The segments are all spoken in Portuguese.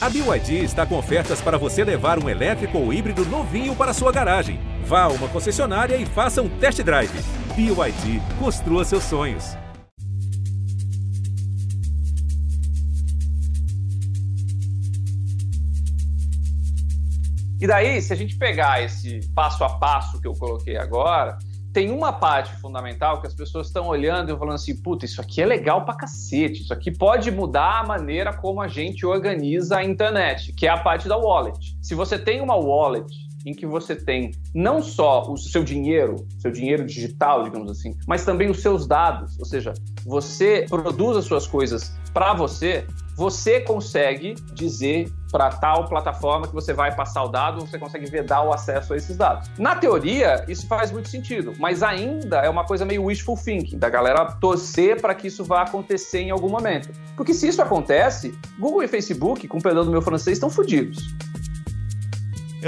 A BYD está com ofertas para você levar um elétrico ou híbrido novinho para sua garagem. Vá a uma concessionária e faça um test drive. BYD, construa seus sonhos. E daí, se a gente pegar esse passo a passo que eu coloquei agora, tem uma parte fundamental que as pessoas estão olhando e falando assim: puta, isso aqui é legal pra cacete, isso aqui pode mudar a maneira como a gente organiza a internet, que é a parte da wallet. Se você tem uma wallet em que você tem não só o seu dinheiro, seu dinheiro digital, digamos assim, mas também os seus dados, ou seja, você produz as suas coisas para você, você consegue dizer para tal plataforma que você vai passar o dado, você consegue vedar o acesso a esses dados. Na teoria, isso faz muito sentido, mas ainda é uma coisa meio wishful thinking, da galera torcer para que isso vá acontecer em algum momento. Porque se isso acontece, Google e Facebook, com perdão do meu francês, estão fodidos.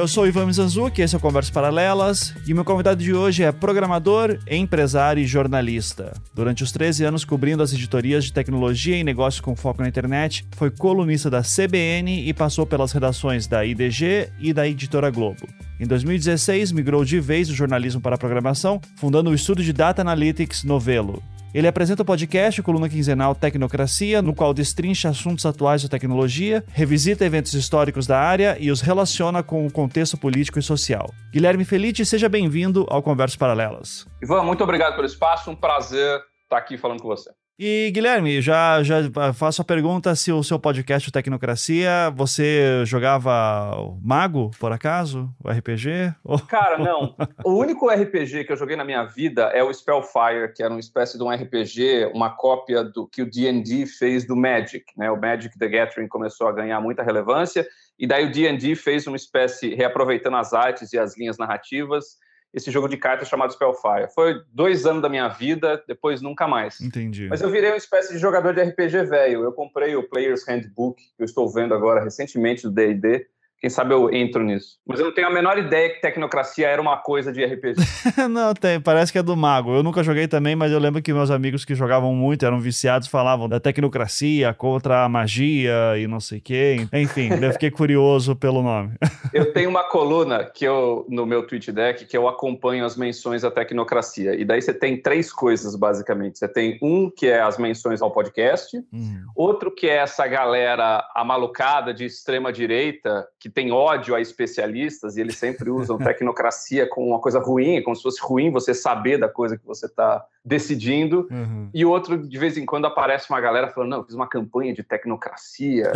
Eu sou Ivan Mizanzuki, esse é o Conversas Paralelas, e meu convidado de hoje é programador, empresário e jornalista. Durante os 13 anos cobrindo as editorias de tecnologia e negócios com foco na internet, foi colunista da CBN e passou pelas redações da IDG e da Editora Globo. Em 2016, migrou de vez do jornalismo para a programação, fundando o estúdio de Data Analytics Novelo. Ele apresenta o podcast Coluna Quinzenal Tecnocracia, no qual destrincha assuntos atuais da tecnologia, revisita eventos históricos da área e os relaciona com o contexto político e social. Guilherme Felite, seja bem-vindo ao Conversas Paralelas. Ivan, muito obrigado pelo espaço, um prazer estar aqui falando com você. E Guilherme, já, já faço a pergunta se o seu podcast Tecnocracia, você jogava Mago, por acaso? O RPG? Cara, não. o único RPG que eu joguei na minha vida é o Spellfire, que era uma espécie de um RPG, uma cópia do que o D&D fez do Magic, né? O Magic the Gathering começou a ganhar muita relevância, e daí o D&D fez uma espécie, reaproveitando as artes e as linhas narrativas, esse jogo de cartas chamado Spellfire. Foi dois anos da minha vida, depois nunca mais. Entendi. Mas eu virei uma espécie de jogador de RPG velho. Eu comprei o Player's Handbook, que eu estou vendo agora recentemente do D&D, quem sabe eu entro nisso. Mas eu não tenho a menor ideia que tecnocracia era uma coisa de RPG. não, tem. Parece que é do mago. Eu nunca joguei também, mas eu lembro que meus amigos que jogavam muito, eram viciados, falavam da tecnocracia contra a magia e não sei o quê. Enfim, eu fiquei curioso pelo nome. eu tenho uma coluna que eu, no meu tweet deck, que eu acompanho as menções à tecnocracia. E daí você tem três coisas, basicamente. Você tem um que é as menções ao podcast, uhum. outro que é essa galera amalucada de extrema direita que tem ódio a especialistas e eles sempre usam tecnocracia como uma coisa ruim, como se fosse ruim você saber da coisa que você está decidindo. Uhum. E outro, de vez em quando, aparece uma galera falando: não, eu fiz uma campanha de tecnocracia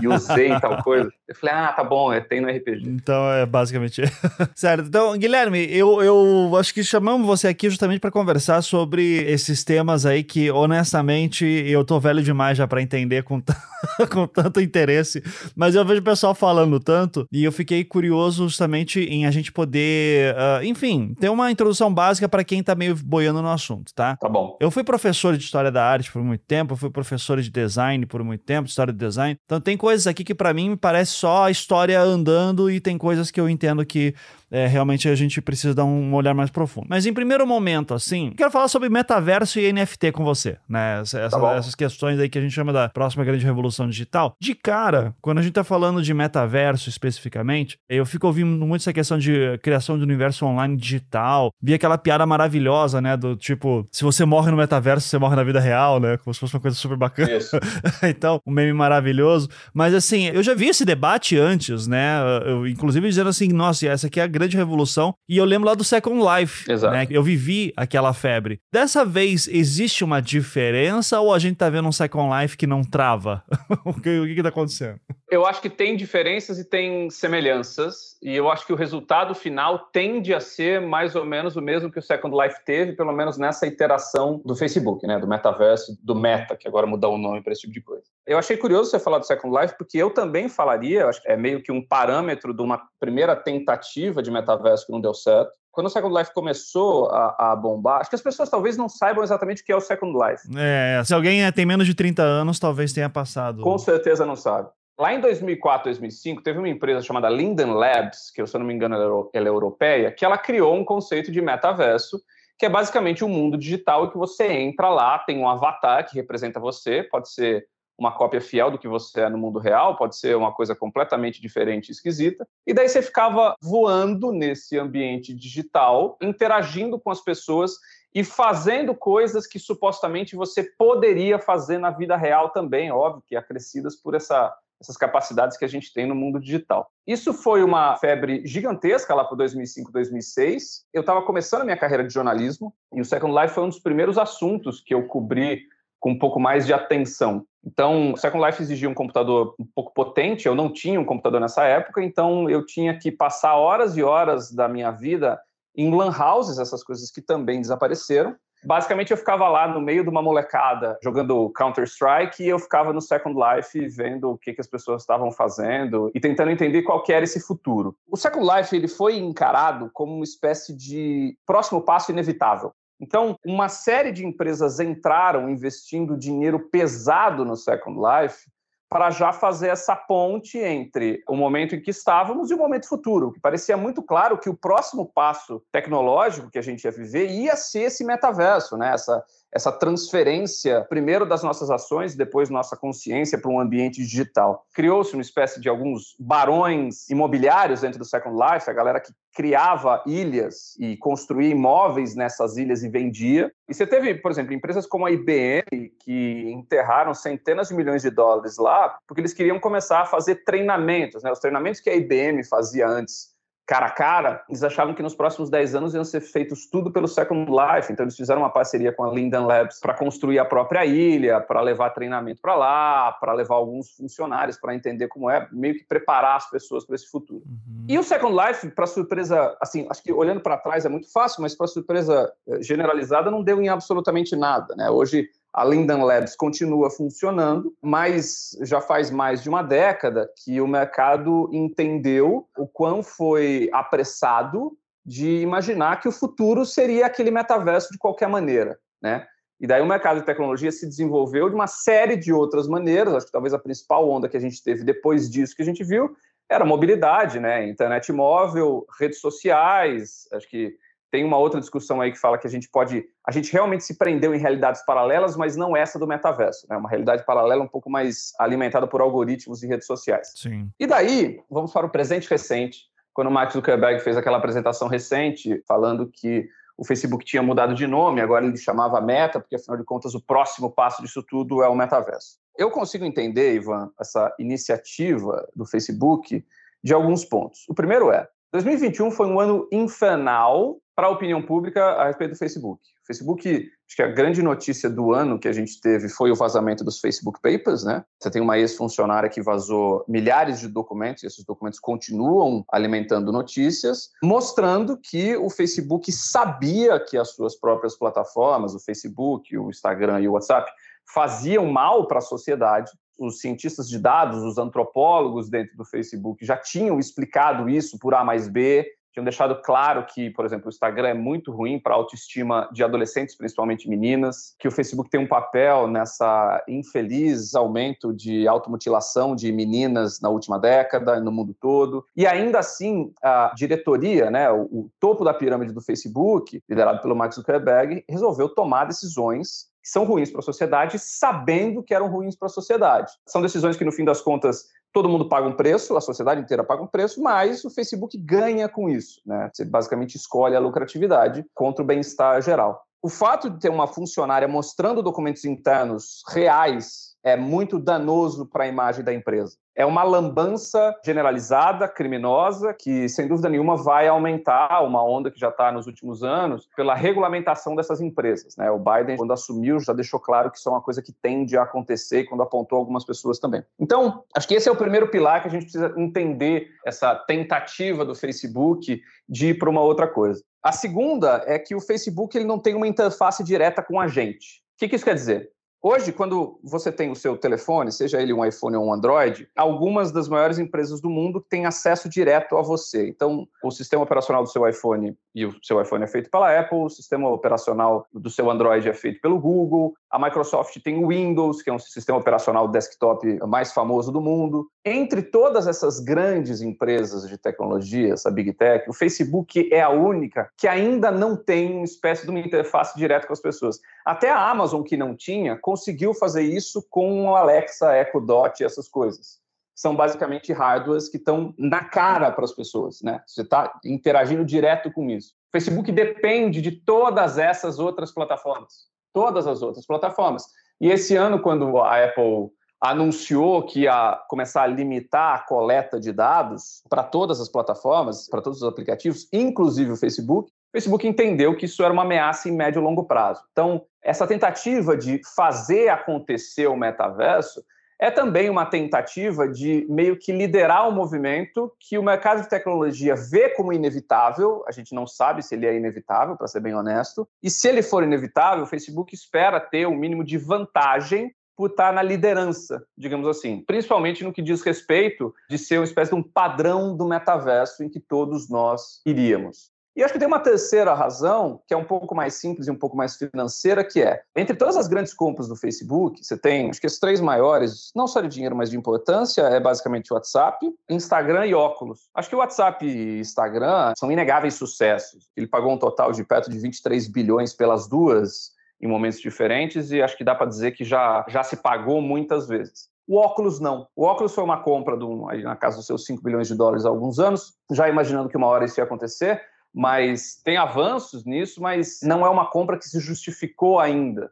e, e usei tal coisa. Eu falei: ah, tá bom, é, tem no RPG. Então é basicamente. certo. Então, Guilherme, eu, eu acho que chamamos você aqui justamente para conversar sobre esses temas aí que, honestamente, eu tô velho demais já para entender com, com tanto interesse. Mas eu vejo o pessoal falando tanto e eu fiquei curioso justamente em a gente poder, uh, enfim, ter uma introdução básica para quem tá meio boiando no assunto assunto, tá? Tá bom. Eu fui professor de história da arte por muito tempo, eu fui professor de design por muito tempo, história do design. Então tem coisas aqui que para mim me parece só a história andando e tem coisas que eu entendo que é, realmente a gente precisa dar um olhar mais profundo. Mas em primeiro momento, assim, quero falar sobre metaverso e NFT com você, né? Essa, tá essas questões aí que a gente chama da próxima grande revolução digital. De cara, quando a gente tá falando de metaverso especificamente, eu fico ouvindo muito essa questão de criação de universo online digital. Vi aquela piada maravilhosa, né? Do tipo, se você morre no metaverso, você morre na vida real, né? Como se fosse uma coisa super bacana. então, um meme maravilhoso. Mas assim, eu já vi esse debate antes, né? Eu, inclusive dizendo assim, nossa, essa aqui é a grande grande revolução. E eu lembro lá do Second Life, Exato. né? Eu vivi aquela febre. Dessa vez, existe uma diferença ou a gente tá vendo um Second Life que não trava? o, que, o que que tá acontecendo? Eu acho que tem diferenças e tem semelhanças. E eu acho que o resultado final tende a ser mais ou menos o mesmo que o Second Life teve, pelo menos nessa iteração do Facebook, né? Do metaverso, do Meta, que agora mudou o nome para esse tipo de coisa. Eu achei curioso você falar do Second Life, porque eu também falaria, acho que é meio que um parâmetro de uma primeira tentativa de metaverso que não deu certo. Quando o Second Life começou a, a, bombar, acho que as pessoas talvez não saibam exatamente o que é o Second Life. É, se alguém tem menos de 30 anos, talvez tenha passado. Com certeza não sabe. Lá em 2004, 2005, teve uma empresa chamada Linden Labs, que, se eu não me engano, ela é europeia, que ela criou um conceito de metaverso, que é basicamente um mundo digital que você entra lá, tem um avatar que representa você, pode ser uma cópia fiel do que você é no mundo real, pode ser uma coisa completamente diferente e esquisita. E daí você ficava voando nesse ambiente digital, interagindo com as pessoas e fazendo coisas que supostamente você poderia fazer na vida real também, óbvio que acrescidas por essa, essas capacidades que a gente tem no mundo digital. Isso foi uma febre gigantesca lá para 2005, 2006. Eu estava começando a minha carreira de jornalismo e o Second Life foi um dos primeiros assuntos que eu cobri com um pouco mais de atenção. Então, Second Life exigia um computador um pouco potente, eu não tinha um computador nessa época, então eu tinha que passar horas e horas da minha vida em lan houses, essas coisas que também desapareceram. Basicamente, eu ficava lá no meio de uma molecada jogando Counter-Strike e eu ficava no Second Life vendo o que, que as pessoas estavam fazendo e tentando entender qual era esse futuro. O Second Life ele foi encarado como uma espécie de próximo passo inevitável. Então, uma série de empresas entraram investindo dinheiro pesado no Second Life para já fazer essa ponte entre o momento em que estávamos e o momento futuro, que parecia muito claro que o próximo passo tecnológico que a gente ia viver ia ser esse metaverso, né? essa, essa transferência, primeiro das nossas ações, depois nossa consciência para um ambiente digital. Criou-se uma espécie de alguns barões imobiliários dentro do Second Life, a galera que criava ilhas e construía imóveis nessas ilhas e vendia. E você teve, por exemplo, empresas como a IBM que enterraram centenas de milhões de dólares lá, porque eles queriam começar a fazer treinamentos, né? Os treinamentos que a IBM fazia antes cara a cara, eles achavam que nos próximos 10 anos iam ser feitos tudo pelo Second Life. Então, eles fizeram uma parceria com a Linden Labs para construir a própria ilha, para levar treinamento para lá, para levar alguns funcionários para entender como é, meio que preparar as pessoas para esse futuro. Uhum. E o Second Life, para surpresa, assim, acho que olhando para trás é muito fácil, mas para surpresa eh, generalizada, não deu em absolutamente nada. Né? Hoje, a Linden Labs continua funcionando, mas já faz mais de uma década que o mercado entendeu o quão foi apressado de imaginar que o futuro seria aquele metaverso de qualquer maneira, né? E daí o mercado de tecnologia se desenvolveu de uma série de outras maneiras. Acho que talvez a principal onda que a gente teve depois disso que a gente viu era mobilidade, né? Internet móvel, redes sociais. Acho que tem uma outra discussão aí que fala que a gente pode. A gente realmente se prendeu em realidades paralelas, mas não essa do metaverso. É né? uma realidade paralela um pouco mais alimentada por algoritmos e redes sociais. Sim. E daí, vamos para o presente recente, quando o Mark Zuckerberg fez aquela apresentação recente, falando que o Facebook tinha mudado de nome, agora ele chamava Meta, porque afinal de contas o próximo passo disso tudo é o metaverso. Eu consigo entender, Ivan, essa iniciativa do Facebook de alguns pontos. O primeiro é, 2021 foi um ano infernal para a opinião pública a respeito do Facebook. O Facebook, acho que a grande notícia do ano que a gente teve foi o vazamento dos Facebook Papers, né? Você tem uma ex-funcionária que vazou milhares de documentos, e esses documentos continuam alimentando notícias, mostrando que o Facebook sabia que as suas próprias plataformas, o Facebook, o Instagram e o WhatsApp, faziam mal para a sociedade os cientistas de dados, os antropólogos dentro do Facebook já tinham explicado isso por A mais B, tinham deixado claro que, por exemplo, o Instagram é muito ruim para a autoestima de adolescentes, principalmente meninas, que o Facebook tem um papel nessa infeliz aumento de automutilação de meninas na última década no mundo todo. E ainda assim, a diretoria, né, o, o topo da pirâmide do Facebook, liderado pelo Mark Zuckerberg, resolveu tomar decisões que são ruins para a sociedade, sabendo que eram ruins para a sociedade. São decisões que, no fim das contas, todo mundo paga um preço, a sociedade inteira paga um preço, mas o Facebook ganha com isso. Né? Você basicamente escolhe a lucratividade contra o bem-estar geral. O fato de ter uma funcionária mostrando documentos internos reais é muito danoso para a imagem da empresa. É uma lambança generalizada, criminosa, que sem dúvida nenhuma vai aumentar uma onda que já está nos últimos anos pela regulamentação dessas empresas. Né? O Biden, quando assumiu, já deixou claro que isso é uma coisa que tende a acontecer quando apontou algumas pessoas também. Então, acho que esse é o primeiro pilar que a gente precisa entender essa tentativa do Facebook de ir para uma outra coisa. A segunda é que o Facebook ele não tem uma interface direta com a gente. O que, que isso quer dizer? Hoje, quando você tem o seu telefone, seja ele um iPhone ou um Android, algumas das maiores empresas do mundo têm acesso direto a você. Então, o sistema operacional do seu iPhone e o seu iPhone é feito pela Apple, o sistema operacional do seu Android é feito pelo Google, A Microsoft tem o Windows, que é um sistema operacional desktop mais famoso do mundo. Entre todas essas grandes empresas de tecnologia, essa Big Tech, o Facebook é a única que ainda não tem uma espécie de uma interface direta com as pessoas. Até a Amazon, que não tinha, conseguiu fazer isso com o Alexa, Echo Dot e essas coisas são basicamente hardwares que estão na cara para as pessoas, né? Você está interagindo direto com isso. O Facebook depende de todas essas outras plataformas todas as outras plataformas. E esse ano, quando a Apple anunciou que ia começar a limitar a coleta de dados para todas as plataformas, para todos os aplicativos, inclusive o Facebook, o Facebook entendeu que isso era uma ameaça em médio e longo prazo. Então, essa tentativa de fazer acontecer o metaverso é também uma tentativa de meio que liderar um movimento que o mercado de tecnologia vê como inevitável, a gente não sabe se ele é inevitável, para ser bem honesto, e se ele for inevitável, o Facebook espera ter um mínimo de vantagem por estar na liderança, digamos assim, principalmente no que diz respeito de ser uma espécie de um padrão do metaverso em que todos nós iríamos. E acho que tem uma terceira razão, que é um pouco mais simples e um pouco mais financeira, que é, entre todas as grandes compras do Facebook, você tem, acho que as três maiores, não só de dinheiro, mas de importância, é basicamente o WhatsApp, Instagram e óculos. Acho que o WhatsApp e Instagram são inegáveis sucessos. Ele pagou um total de perto de 23 bilhões pelas duas em momentos diferentes e acho que dá para dizer que já, já se pagou muitas vezes. O óculos não. O óculos foi uma compra na casa dos seus 5 bilhões de dólares há alguns anos, já imaginando que uma hora isso ia acontecer mas tem avanços nisso, mas não é uma compra que se justificou ainda.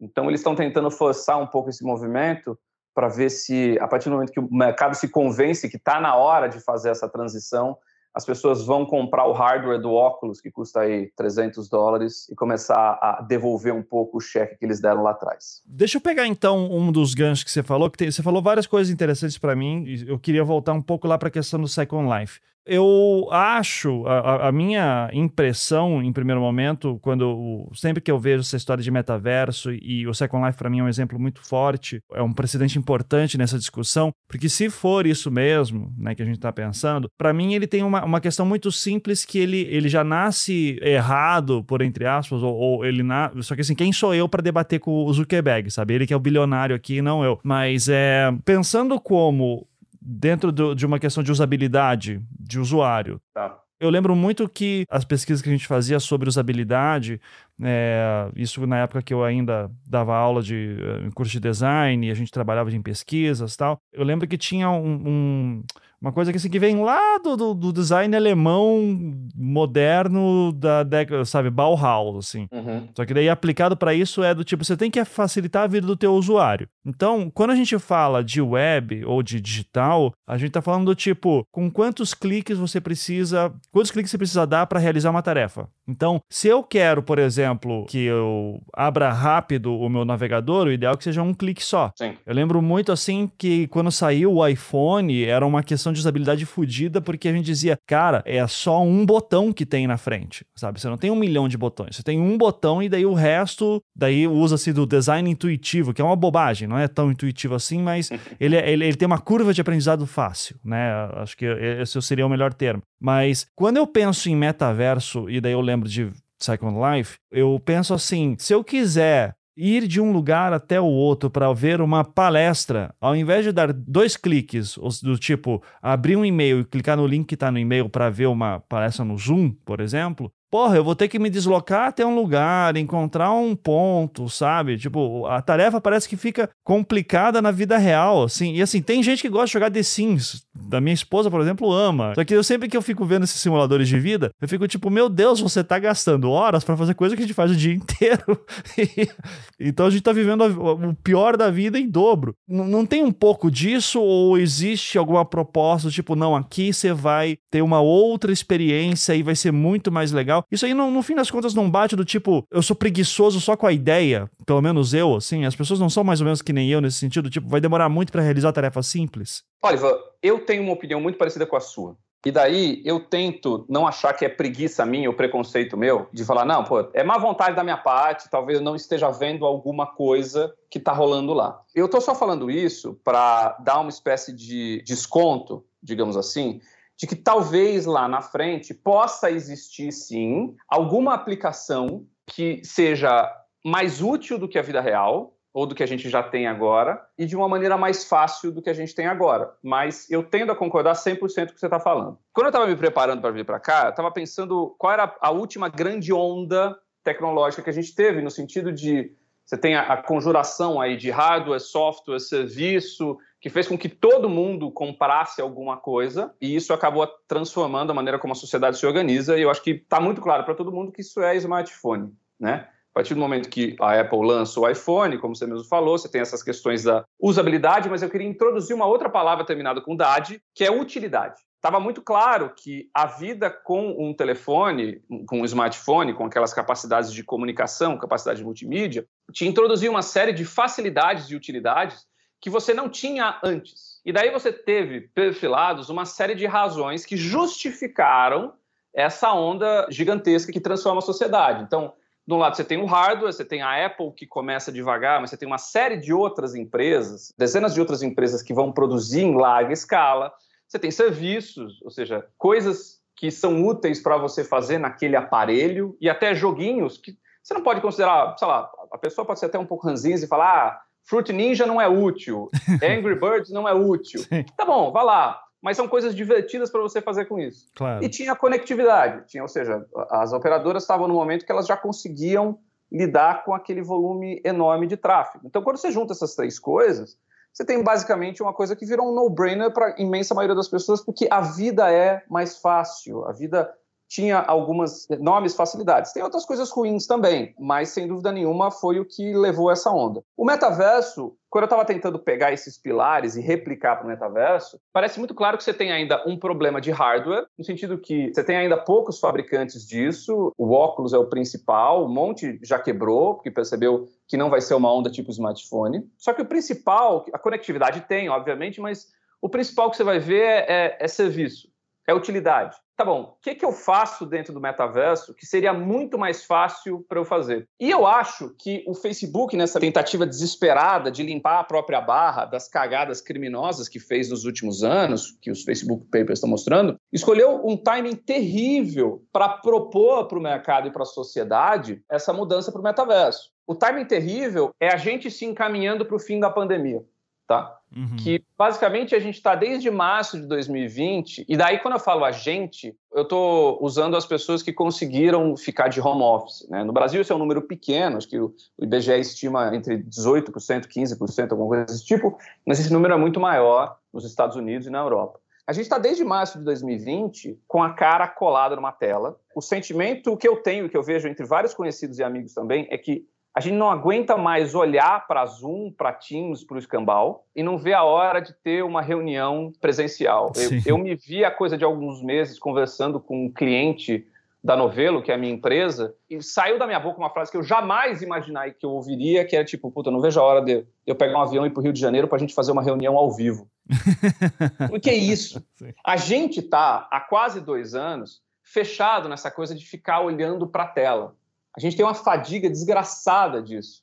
Então, eles estão tentando forçar um pouco esse movimento para ver se, a partir do momento que o mercado se convence que está na hora de fazer essa transição, as pessoas vão comprar o hardware do óculos, que custa aí 300 dólares, e começar a devolver um pouco o cheque que eles deram lá atrás. Deixa eu pegar então um dos ganchos que você falou, que tem, você falou várias coisas interessantes para mim, eu queria voltar um pouco lá para a questão do Second Life eu acho, a, a, minha impressão em primeiro momento, quando sempre que eu vejo essa história de metaverso, e o Second Life para mim é um exemplo muito forte, é um precedente importante nessa discussão, porque se for isso mesmo, né, que a gente está pensando, para mim ele tem uma, uma questão muito simples que ele, ele já nasce errado, por entre aspas, ou, ou ele na... só que assim, quem sou eu para debater com o Zuckerberg, sabe? Ele que é o bilionário aqui, não eu. Mas é pensando como dentro do, de uma questão de usabilidade de usuário. Tá. Eu lembro muito que as pesquisas que a gente fazia sobre usabilidade, é, isso na época que eu ainda dava aula de uh, curso de design, e a gente trabalhava em pesquisas tal, eu lembro que tinha um, um uma coisa que, assim, que vem lá do, do, do, design alemão moderno da década, sabe, Bauhaus, assim. Uhum. Só que daí aplicado para isso é do tipo, você tem que facilitar a vida do teu usuário. Então, quando a gente fala de web ou de digital, a gente tá falando do tipo, com quantos cliques você precisa, quantos cliques você precisa dar para realizar uma tarefa. Então, se eu quero, por exemplo, que eu abra rápido o meu navegador, o ideal é que seja um clique só. Sim. Eu lembro muito assim que quando saiu o iPhone, era uma questão de usabilidade fodida, porque a gente dizia, cara, é só um botão que tem na frente, sabe? Você não tem um milhão de botões, você tem um botão e daí o resto, daí usa-se do design intuitivo, que é uma bobagem, não é tão intuitivo assim, mas ele, é, ele, ele tem uma curva de aprendizado fácil, né? Acho que esse seria o melhor termo. Mas quando eu penso em metaverso, e daí eu lembro de Second Life, eu penso assim: se eu quiser ir de um lugar até o outro para ver uma palestra, ao invés de dar dois cliques, do tipo abrir um e-mail e clicar no link que está no e-mail para ver uma palestra no Zoom, por exemplo, porra, eu vou ter que me deslocar até um lugar, encontrar um ponto, sabe? Tipo, a tarefa parece que fica complicada na vida real, assim. E assim, tem gente que gosta de jogar The Sims. Da minha esposa, por exemplo, ama. Só que eu sempre que eu fico vendo esses simuladores de vida, eu fico tipo, meu Deus, você tá gastando horas para fazer coisa que a gente faz o dia inteiro. então a gente tá vivendo o pior da vida em dobro. N não tem um pouco disso ou existe alguma proposta, tipo, não, aqui você vai ter uma outra experiência e vai ser muito mais legal isso aí, no, no fim das contas, não bate do tipo, eu sou preguiçoso só com a ideia, pelo menos eu, assim, as pessoas não são mais ou menos que nem eu nesse sentido, tipo, vai demorar muito para realizar tarefa simples. Oliver, eu tenho uma opinião muito parecida com a sua. E daí eu tento não achar que é preguiça minha ou preconceito meu de falar, não, pô, é má vontade da minha parte, talvez eu não esteja vendo alguma coisa que está rolando lá. Eu estou só falando isso para dar uma espécie de desconto, digamos assim, de que talvez lá na frente possa existir sim alguma aplicação que seja mais útil do que a vida real, ou do que a gente já tem agora, e de uma maneira mais fácil do que a gente tem agora. Mas eu tendo a concordar 100% com o que você está falando. Quando eu estava me preparando para vir para cá, eu estava pensando qual era a última grande onda tecnológica que a gente teve, no sentido de você tem a, a conjuração aí de hardware, software, serviço, que fez com que todo mundo comprasse alguma coisa, e isso acabou transformando a maneira como a sociedade se organiza, e eu acho que está muito claro para todo mundo que isso é smartphone, né? A partir do momento que a Apple lança o iPhone, como você mesmo falou, você tem essas questões da usabilidade, mas eu queria introduzir uma outra palavra terminada com DAD, que é utilidade. Estava muito claro que a vida com um telefone, com um smartphone, com aquelas capacidades de comunicação, capacidade de multimídia, te introduzia uma série de facilidades e utilidades que você não tinha antes. E daí você teve perfilados uma série de razões que justificaram essa onda gigantesca que transforma a sociedade. Então, de um lado você tem o hardware, você tem a Apple que começa devagar, mas você tem uma série de outras empresas, dezenas de outras empresas que vão produzir em larga escala. Você tem serviços, ou seja, coisas que são úteis para você fazer naquele aparelho e até joguinhos que você não pode considerar, sei lá, a pessoa pode ser até um pouco ranzinza e falar, ah, Fruit Ninja não é útil, Angry Birds não é útil. Sim. Tá bom, vá lá mas são coisas divertidas para você fazer com isso. Claro. E tinha conectividade, tinha, ou seja, as operadoras estavam no momento que elas já conseguiam lidar com aquele volume enorme de tráfego. Então, quando você junta essas três coisas, você tem basicamente uma coisa que virou um no-brainer para a imensa maioria das pessoas, porque a vida é mais fácil, a vida tinha algumas enormes facilidades. Tem outras coisas ruins também, mas sem dúvida nenhuma foi o que levou essa onda. O metaverso, quando eu estava tentando pegar esses pilares e replicar para o metaverso, parece muito claro que você tem ainda um problema de hardware, no sentido que você tem ainda poucos fabricantes disso, o óculos é o principal, um monte já quebrou, porque percebeu que não vai ser uma onda tipo smartphone. Só que o principal, a conectividade tem, obviamente, mas o principal que você vai ver é, é, é serviço, é utilidade tá bom, o que, que eu faço dentro do metaverso que seria muito mais fácil para eu fazer? E eu acho que o Facebook, nessa tentativa desesperada de limpar a própria barra das cagadas criminosas que fez nos últimos anos, que os Facebook Papers estão mostrando, escolheu um timing terrível para propor para o mercado e para a sociedade essa mudança para o metaverso. O timing terrível é a gente se encaminhando para o fim da pandemia tá? Uhum. Que basicamente a gente está desde março de 2020, e daí quando eu falo a gente, eu estou usando as pessoas que conseguiram ficar de home office. Né? No Brasil isso é um número pequeno, acho que o, IBGE estima entre 18%, 15%, alguma coisa desse tipo, mas esse número é muito maior nos Estados Unidos e na Europa. A gente está desde março de 2020 com a cara colada numa tela. O sentimento que eu tenho, que eu vejo entre vários conhecidos e amigos também, é que a gente não aguenta mais olhar para Zoom, para Teams, para o escambau e não vê a hora de ter uma reunião presencial. Eu, eu, me vi a coisa de alguns meses conversando com um cliente da Novelo, que é a minha empresa, e saiu da minha boca uma frase que eu jamais imaginei que eu ouviria, que era tipo, puta, não vejo a hora de eu pegar um avião e ir para o Rio de Janeiro para a gente fazer uma reunião ao vivo. o que é isso? A gente está há quase dois anos fechado nessa coisa de ficar olhando para a tela. A gente tem uma fadiga desgraçada disso.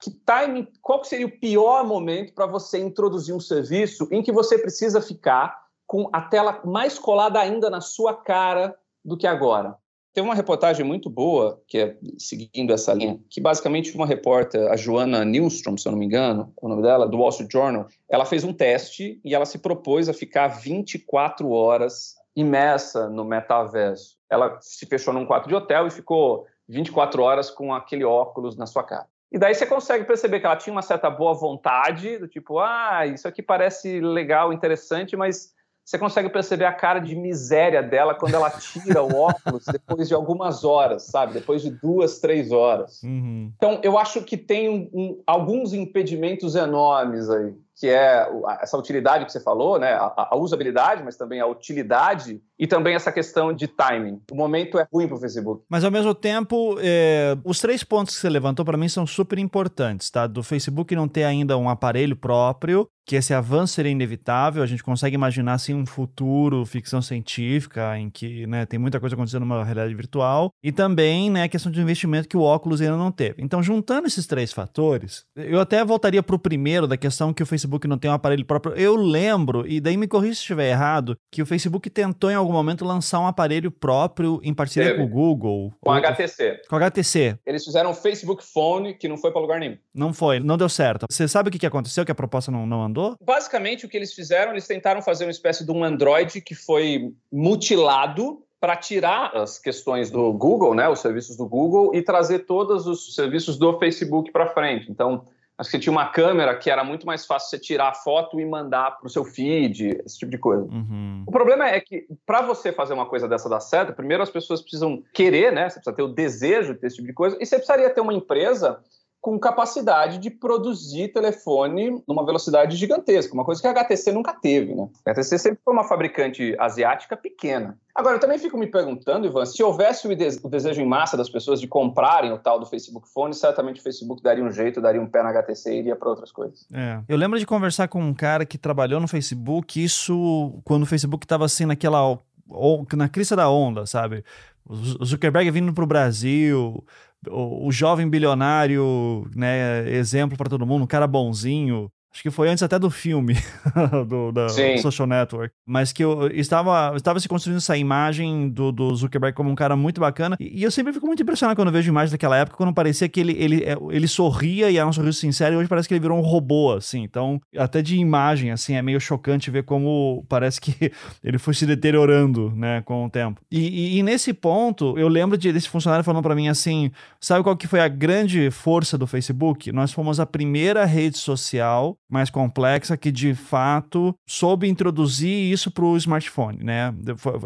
Que time, qual seria o pior momento para você introduzir um serviço em que você precisa ficar com a tela mais colada ainda na sua cara do que agora? Tem uma reportagem muito boa, que é seguindo essa linha, que basicamente uma repórter, a Joana Newstrom, se eu não me engano, é o nome dela, do Wall Street Journal, ela fez um teste e ela se propôs a ficar 24 horas imersa no metaverso. Ela se fechou num quarto de hotel e ficou 24 horas com aquele óculos na sua cara. E daí você consegue perceber que ela tinha uma certa boa vontade, do tipo, ah, isso aqui parece legal, interessante, mas você consegue perceber a cara de miséria dela quando ela tira o óculos depois de algumas horas, sabe? Depois de duas, três horas. Uhum. Então, eu acho que tem um, um, alguns impedimentos enormes aí que é essa utilidade que você falou, né? A, a, usabilidade, mas também a utilidade e também essa questão de timing. O momento é ruim para o Facebook. Mas ao mesmo tempo, é, os três pontos que você levantou para mim são super importantes, tá? Do Facebook não ter ainda um aparelho próprio, que esse avanço seria inevitável. A gente consegue imaginar assim um futuro ficção científica em que né, tem muita coisa acontecendo numa realidade virtual e também né, a questão de investimento que o óculos ainda não teve. Então, juntando esses três fatores, eu até voltaria para o primeiro da questão que o Facebook Facebook não tem um aparelho próprio. Eu lembro, e daí me corrija se estiver errado, que o Facebook tentou em algum momento lançar um aparelho próprio em parceria Teve. com o Google. Com a HTC. Com a HTC. Eles fizeram um Facebook Phone que não foi para lugar nenhum. Não foi, não deu certo. Você sabe o que aconteceu, que a proposta não, não andou? Basicamente, o que eles fizeram, eles tentaram fazer uma espécie de um Android que foi mutilado para tirar as questões do Google, né, os serviços do Google, e trazer todos os serviços do Facebook para frente. Então, acho que tinha uma câmera que era muito mais fácil você tirar a foto e mandar para o seu feed, esse tipo de coisa. Uhum. O problema é que, para você fazer uma coisa dessa dar certo, primeiro as pessoas precisam querer, né? Você precisa ter o desejo de ter esse tipo de coisa, e você precisaria ter uma empresa com capacidade de produzir telefone numa velocidade gigantesca, uma coisa que a HTC nunca teve, né? A HTC sempre foi uma fabricante asiática pequena. Agora, eu também fico me perguntando, Ivan, se houvesse o desejo em massa das pessoas de comprarem o tal do Facebook Phone, certamente o Facebook daria um jeito, daria um pé na HTC e iria para outras coisas. É. Eu lembro de conversar com um cara que trabalhou no Facebook, isso quando o Facebook estava assim naquela na crista da onda, sabe? O Zuckerberg vindo para o Brasil, o, o jovem bilionário, né, exemplo para todo mundo, um cara bonzinho, Acho que foi antes até do filme do, da Social Network. Mas que eu estava, estava se construindo essa imagem do, do Zuckerberg como um cara muito bacana. E, e, eu sempre fico muito impressionado quando eu vejo imagens daquela época, quando parecia que ele, ele, é, ele sorria e era um sorriso sincero, e hoje parece que ele virou um robô, assim. Então, até de imagem, assim, é meio chocante ver como parece que ele foi se deteriorando, né, com o tempo. E, e, e nesse ponto, eu lembro de, desse funcionário falando para mim assim: sabe qual que foi a grande força do Facebook? Nós fomos a primeira rede social mais complexa que de fato soube introduzir isso para o smartphone, né?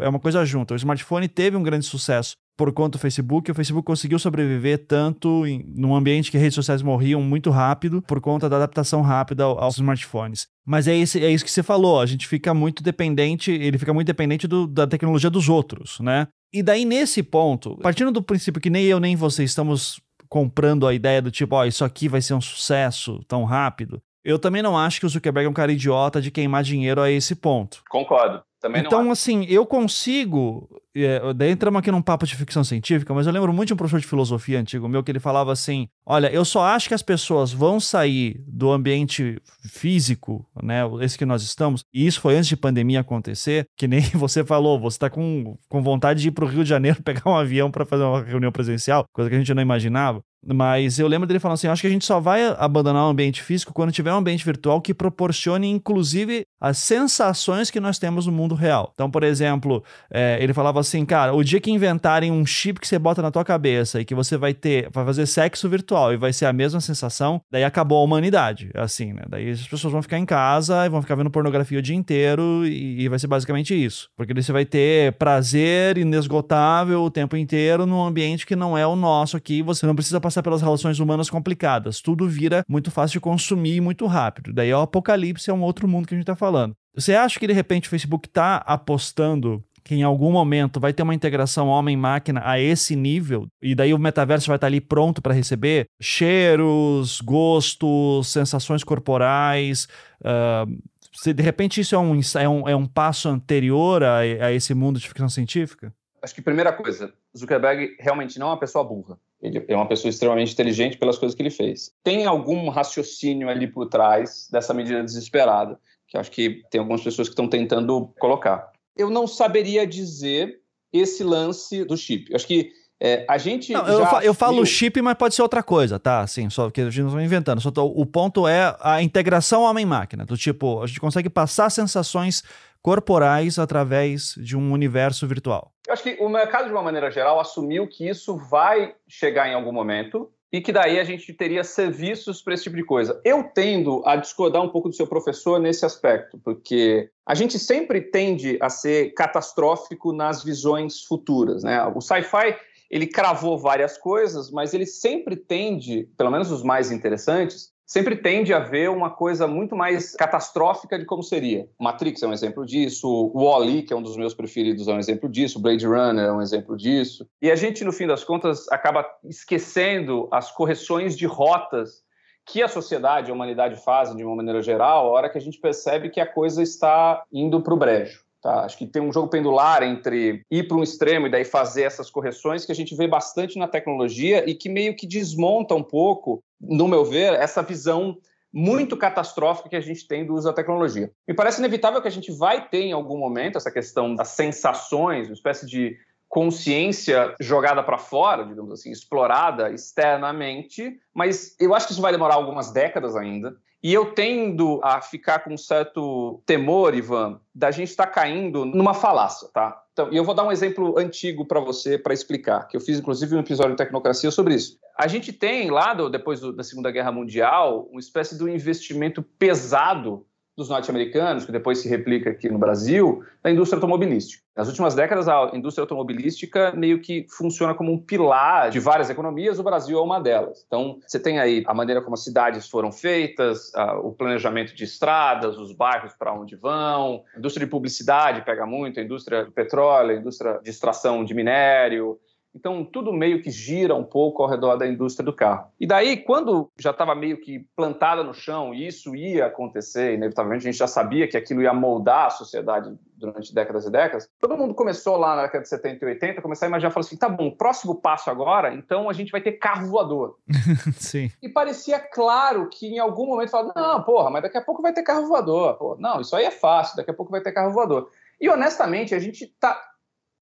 É uma coisa junta. O smartphone teve um grande sucesso por conta do Facebook, o Facebook conseguiu sobreviver tanto em, num ambiente que redes sociais morriam muito rápido por conta da adaptação rápida aos smartphones. Mas é, esse, é isso que você falou, a gente fica muito dependente, ele fica muito dependente do, da tecnologia dos outros, né? E daí, nesse ponto, partindo do princípio que nem eu nem você estamos comprando a ideia do tipo, ó, oh, isso aqui vai ser um sucesso tão rápido, eu também não acho que o Zuckerberg é um cara idiota de queimar dinheiro a esse ponto. Concordo. Também então, assim, eu consigo. É, daí entramos aqui num papo de ficção científica, mas eu lembro muito de um professor de filosofia antigo meu que ele falava assim: olha, eu só acho que as pessoas vão sair do ambiente físico, né? Esse que nós estamos, e isso foi antes de pandemia acontecer, que nem você falou, você tá com, com vontade de ir pro Rio de Janeiro pegar um avião para fazer uma reunião presencial, coisa que a gente não imaginava. Mas eu lembro dele falando assim: acho que a gente só vai abandonar o ambiente físico quando tiver um ambiente virtual que proporcione, inclusive, as sensações que nós temos no mundo real. Então, por exemplo, é, ele falava assim: cara, o dia que inventarem um chip que você bota na tua cabeça e que você vai ter, vai fazer sexo virtual e vai ser a mesma sensação, daí acabou a humanidade. Assim, né? Daí as pessoas vão ficar em casa e vão ficar vendo pornografia o dia inteiro e, e vai ser basicamente isso. Porque daí você vai ter prazer inesgotável o tempo inteiro num ambiente que não é o nosso aqui. Você não precisa passar passar pelas relações humanas complicadas. Tudo vira muito fácil de consumir muito rápido. Daí o apocalipse é um outro mundo que a gente está falando. Você acha que de repente o Facebook está apostando que em algum momento vai ter uma integração homem-máquina a esse nível, e daí o metaverso vai estar ali pronto para receber cheiros, gostos, sensações corporais. Uh, se de repente isso é um, é um, é um passo anterior a, a esse mundo de ficção científica? Acho que primeira coisa, Zuckerberg realmente não é uma pessoa burra. Ele é uma pessoa extremamente inteligente pelas coisas que ele fez. Tem algum raciocínio ali por trás dessa medida desesperada, que acho que tem algumas pessoas que estão tentando colocar. Eu não saberia dizer esse lance do chip. Acho que é, a gente. Não, eu, eu, falo chip, mas pode ser outra coisa, tá? Assim, só que a gente não está inventando. Só tô, o ponto é a integração homem-máquina. Do tipo, a gente consegue passar sensações corporais através de um universo virtual. Eu acho que o mercado, de uma maneira geral, assumiu que isso vai chegar em algum momento e que daí a gente teria serviços para esse tipo de coisa. Eu tendo a discordar um pouco do seu professor nesse aspecto, porque a gente sempre tende a ser catastrófico nas visões futuras. Né? O sci-fi ele cravou várias coisas, mas ele sempre tende, pelo menos os mais interessantes, sempre tende a ver uma coisa muito mais catastrófica de como seria. Matrix é um exemplo disso, o Wall-E, que é um dos meus preferidos, é um exemplo disso, Blade Runner é um exemplo disso. E a gente, no fim das contas, acaba esquecendo as correções de rotas que a sociedade, a humanidade fazem de uma maneira geral, a hora que a gente percebe que a coisa está indo para o brejo. Tá? Acho que tem um jogo pendular entre ir para um extremo e daí fazer essas correções que a gente vê bastante na tecnologia e que meio que desmonta um pouco, no meu ver, essa visão muito catastrófica que a gente tem do uso da tecnologia. Me parece inevitável que a gente vai ter em algum momento essa questão das sensações, uma espécie de consciência jogada para fora, digamos assim, explorada externamente, mas eu acho que isso vai demorar algumas décadas ainda. E eu tendo a ficar com um certo temor, Ivan, da gente estar tá caindo numa falácia, tá? Então, e eu vou dar um exemplo antigo para você para explicar, que eu fiz inclusive um episódio de Tecnocracia sobre isso. A gente tem lá, do, depois do, da Segunda Guerra Mundial, uma espécie de um investimento pesado dos norte-americanos, que depois se replica aqui no Brasil, da indústria automobilística. Nas últimas décadas, a indústria automobilística meio que funciona como um pilar de várias economias, o Brasil é uma delas. Então, você tem aí a maneira como as cidades foram feitas, o planejamento de estradas, os bairros para onde vão, a indústria de publicidade pega muito, a indústria do petróleo, a indústria de extração de minério, então, tudo meio que gira um pouco ao redor da indústria do carro. E daí, quando já estava meio que plantada no chão e isso ia acontecer, inevitavelmente, a gente já sabia que aquilo ia moldar a sociedade durante décadas e décadas, todo mundo começou lá na década de 70 e 80, começar a imaginar, falou assim, tá bom, próximo passo agora, então a gente vai ter carro voador. Sim. E parecia claro que em algum momento falava, não, porra, mas daqui a pouco vai ter carro voador. Pô, não, isso aí é fácil, daqui a pouco vai ter carro voador. E honestamente, a gente está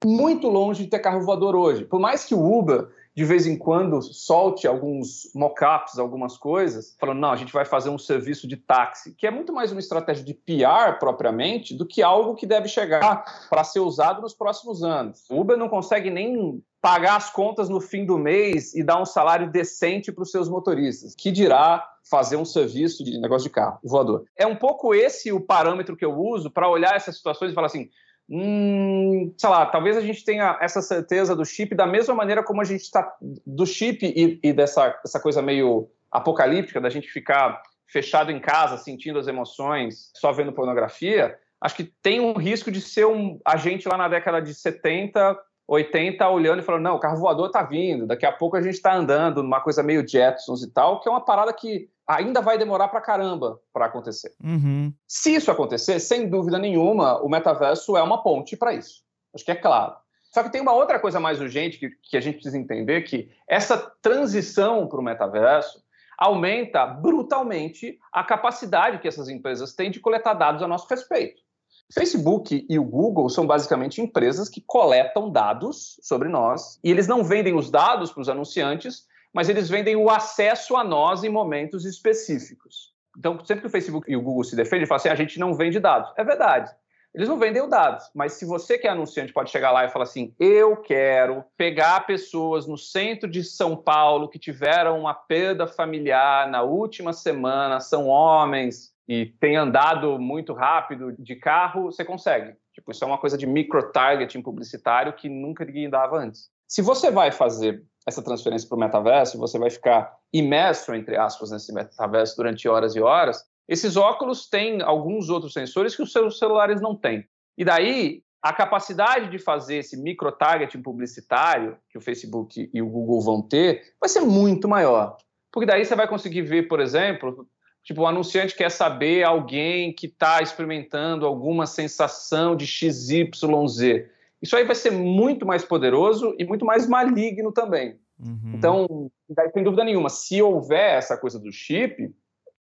muito longe de ter carro voador hoje. Por mais que o Uber, de vez em quando, solte alguns mockups, algumas coisas, falando, não, a gente vai fazer um serviço de táxi, que é muito mais uma estratégia de PR propriamente do que algo que deve chegar para ser usado nos próximos anos. O Uber não consegue nem pagar as contas no fim do mês e dar um salário decente para os seus motoristas. Que dirá fazer um serviço de negócio de carro voador? É um pouco esse o parâmetro que eu uso para olhar essas situações e falar assim: hum, sei lá, talvez a gente tenha essa certeza do chip da mesma maneira como a gente está do chip e, e dessa, dessa coisa meio apocalíptica da gente ficar fechado em casa, sentindo as emoções, só vendo pornografia, acho que tem um risco de ser um agente lá na década de 70, 80, olhando e falando, não, o carro voador está vindo, daqui a pouco a gente está andando numa coisa meio Jetsons e tal, que é uma parada que ainda vai demorar para caramba para acontecer. Uhum. Se isso acontecer, sem dúvida nenhuma, o metaverso é uma ponte para isso. Acho que é claro. Só que tem uma outra coisa mais urgente que, que a gente precisa entender, que essa transição para o metaverso aumenta brutalmente a capacidade que essas empresas têm de coletar dados a nosso respeito. Facebook e o Google são basicamente empresas que coletam dados sobre nós e eles não vendem os dados para os anunciantes, mas eles vendem o acesso a nós em momentos específicos. Então, sempre que o Facebook e o Google se defendem, falam assim: a gente não vende dados. É verdade. Eles não vendem os dados, mas se você que é anunciante pode chegar lá e falar assim: eu quero pegar pessoas no centro de São Paulo que tiveram uma perda familiar na última semana, são homens e têm andado muito rápido de carro, você consegue. Tipo, isso é uma coisa de micro-targeting publicitário que nunca ninguém dava antes. Se você vai fazer essa transferência para o metaverso, você vai ficar imerso, entre aspas, nesse metaverso durante horas e horas, esses óculos têm alguns outros sensores que os seus celulares não têm. E daí, a capacidade de fazer esse micro-targeting publicitário que o Facebook e o Google vão ter vai ser muito maior. Porque daí você vai conseguir ver, por exemplo, tipo, o anunciante quer saber alguém que está experimentando alguma sensação de XYZ. Isso aí vai ser muito mais poderoso e muito mais maligno também. Uhum. Então, sem dúvida nenhuma, se houver essa coisa do chip,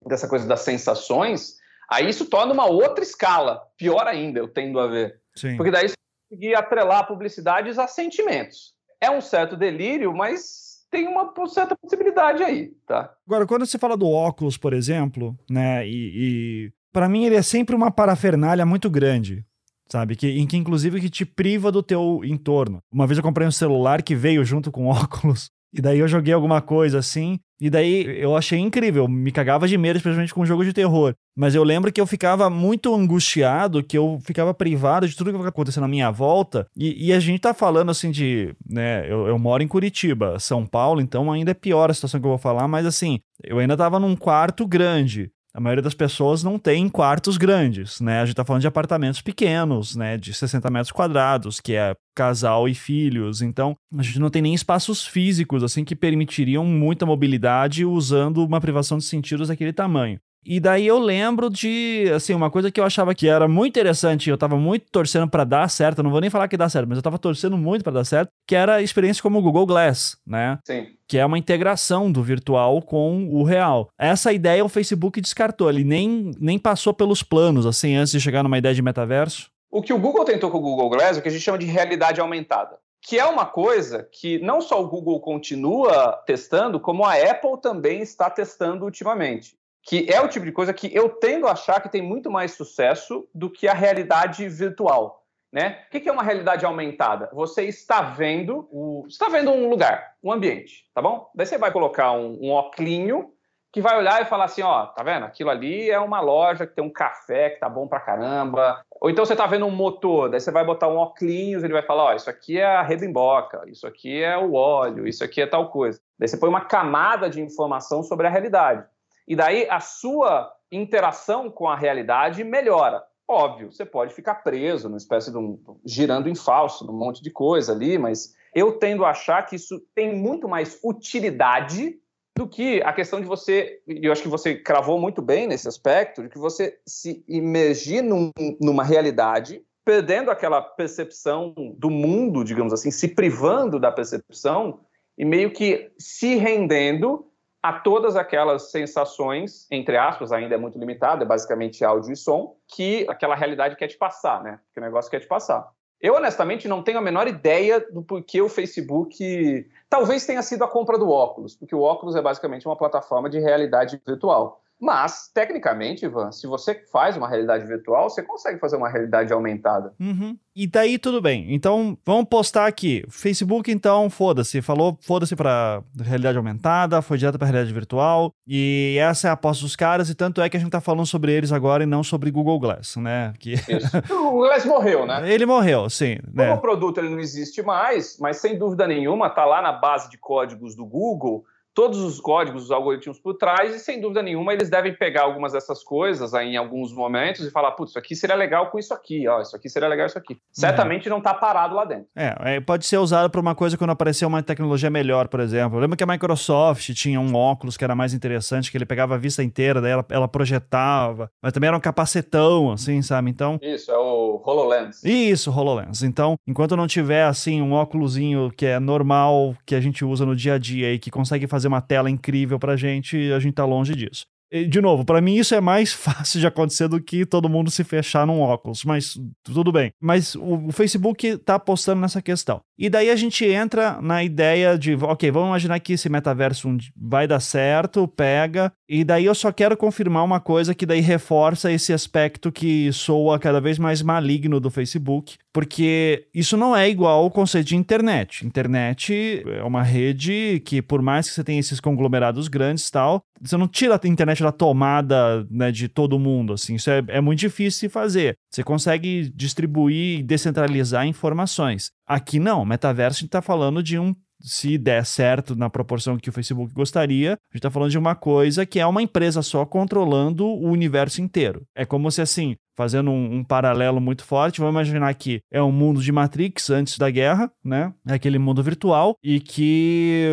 dessa coisa das sensações, aí isso torna uma outra escala, pior ainda, eu tendo a ver. Sim. Porque daí você conseguir atrelar publicidades a sentimentos. É um certo delírio, mas tem uma certa possibilidade aí, tá? Agora, quando você fala do óculos, por exemplo, né, e, e para mim ele é sempre uma parafernália muito grande sabe? Que, em que inclusive que te priva do teu entorno. Uma vez eu comprei um celular que veio junto com óculos, e daí eu joguei alguma coisa assim, e daí eu achei incrível, me cagava de medo, especialmente com um jogo de terror. Mas eu lembro que eu ficava muito angustiado, que eu ficava privado de tudo que acontecendo na minha volta. E, e a gente tá falando assim de. né, eu, eu, moro em Curitiba, São Paulo, então ainda é pior a situação que eu vou falar, mas assim, eu ainda tava num quarto grande. A maioria das pessoas não tem quartos grandes, né? A gente tá falando de apartamentos pequenos, né? De 60 metros quadrados, que é casal e filhos. Então, a gente não tem nem espaços físicos, assim, que permitiriam muita mobilidade usando uma privação de sentidos daquele tamanho. E daí eu lembro de, assim, uma coisa que eu achava que era muito interessante, eu tava muito torcendo para dar certo, não vou nem falar que dá certo, mas eu tava torcendo muito para dar certo, que era a experiência como o Google Glass, né? Sim. Que é uma integração do virtual com o real. Essa ideia o Facebook descartou, ele nem, nem passou pelos planos, assim, antes de chegar numa ideia de metaverso. O que o Google tentou com o Google Glass é o que a gente chama de realidade aumentada que é uma coisa que não só o Google continua testando, como a Apple também está testando ultimamente que é o tipo de coisa que eu tendo a achar que tem muito mais sucesso do que a realidade virtual. Né? O que é uma realidade aumentada? Você está vendo o, está vendo um lugar, um ambiente, tá bom? Daí você vai colocar um, um oclinho que vai olhar e falar assim, ó, tá vendo? Aquilo ali é uma loja que tem um café que tá bom pra caramba. Ou então você tá vendo um motor, daí você vai botar um óculos, ele vai falar, ó, isso aqui é a rebimboca, isso aqui é o óleo, isso aqui é tal coisa. Daí você põe uma camada de informação sobre a realidade. E daí a sua interação com a realidade melhora. Óbvio, você pode ficar preso numa espécie de um. girando em falso, num monte de coisa ali, mas eu tendo a achar que isso tem muito mais utilidade do que a questão de você, e eu acho que você cravou muito bem nesse aspecto, de que você se imergir num, numa realidade, perdendo aquela percepção do mundo, digamos assim, se privando da percepção e meio que se rendendo a todas aquelas sensações, entre aspas, ainda é muito limitado, é basicamente áudio e som, que aquela realidade quer te passar, né? Que o negócio quer te passar. Eu, honestamente, não tenho a menor ideia do porquê o Facebook. Talvez tenha sido a compra do óculos, porque o óculos é basicamente uma plataforma de realidade virtual. Mas, tecnicamente, Ivan, se você faz uma realidade virtual, você consegue fazer uma realidade aumentada. Uhum. E daí tudo bem. Então, vamos postar aqui. Facebook, então, foda-se. Falou, foda-se pra realidade aumentada, foi direto pra realidade virtual. E essa é a aposta dos caras, e tanto é que a gente tá falando sobre eles agora e não sobre Google Glass, né? Que... O Google Glass morreu, né? Ele morreu, sim. Como né? produto ele não existe mais, mas sem dúvida nenhuma, tá lá na base de códigos do Google todos os códigos, os algoritmos por trás, e sem dúvida nenhuma eles devem pegar algumas dessas coisas aí em alguns momentos e falar, putz, isso aqui seria legal com isso aqui, ó, isso aqui seria legal isso aqui. Uhum. Certamente não está parado lá dentro. É, é pode ser usado para uma coisa quando apareceu uma tecnologia melhor, por exemplo. Eu lembro que a Microsoft tinha um óculos que era mais interessante, que ele pegava a vista inteira, daí ela, ela projetava, mas também era um capacetão, assim, sabe? Então... Isso, é o HoloLens. Isso, HoloLens. Então, enquanto não tiver, assim, um óculosinho que é normal, que a gente usa no dia a dia e que consegue fazer fazer uma tela incrível pra gente e a gente tá longe disso. De novo, para mim isso é mais fácil de acontecer do que todo mundo se fechar num óculos, mas tudo bem. Mas o, o Facebook tá apostando nessa questão. E daí a gente entra na ideia de, ok, vamos imaginar que esse metaverso vai dar certo, pega, e daí eu só quero confirmar uma coisa que daí reforça esse aspecto que soa cada vez mais maligno do Facebook, porque isso não é igual ao conceito de internet. Internet é uma rede que, por mais que você tenha esses conglomerados grandes e tal, você não tira a internet da tomada né, de todo mundo, assim, isso é, é muito difícil de fazer. Você consegue distribuir e descentralizar informações. Aqui não, metaverso a gente está falando de um se der certo na proporção que o Facebook gostaria, a gente está falando de uma coisa que é uma empresa só controlando o universo inteiro. É como se assim, fazendo um, um, paralelo muito forte, vamos imaginar que é um mundo de Matrix antes da guerra, né? É aquele mundo virtual e que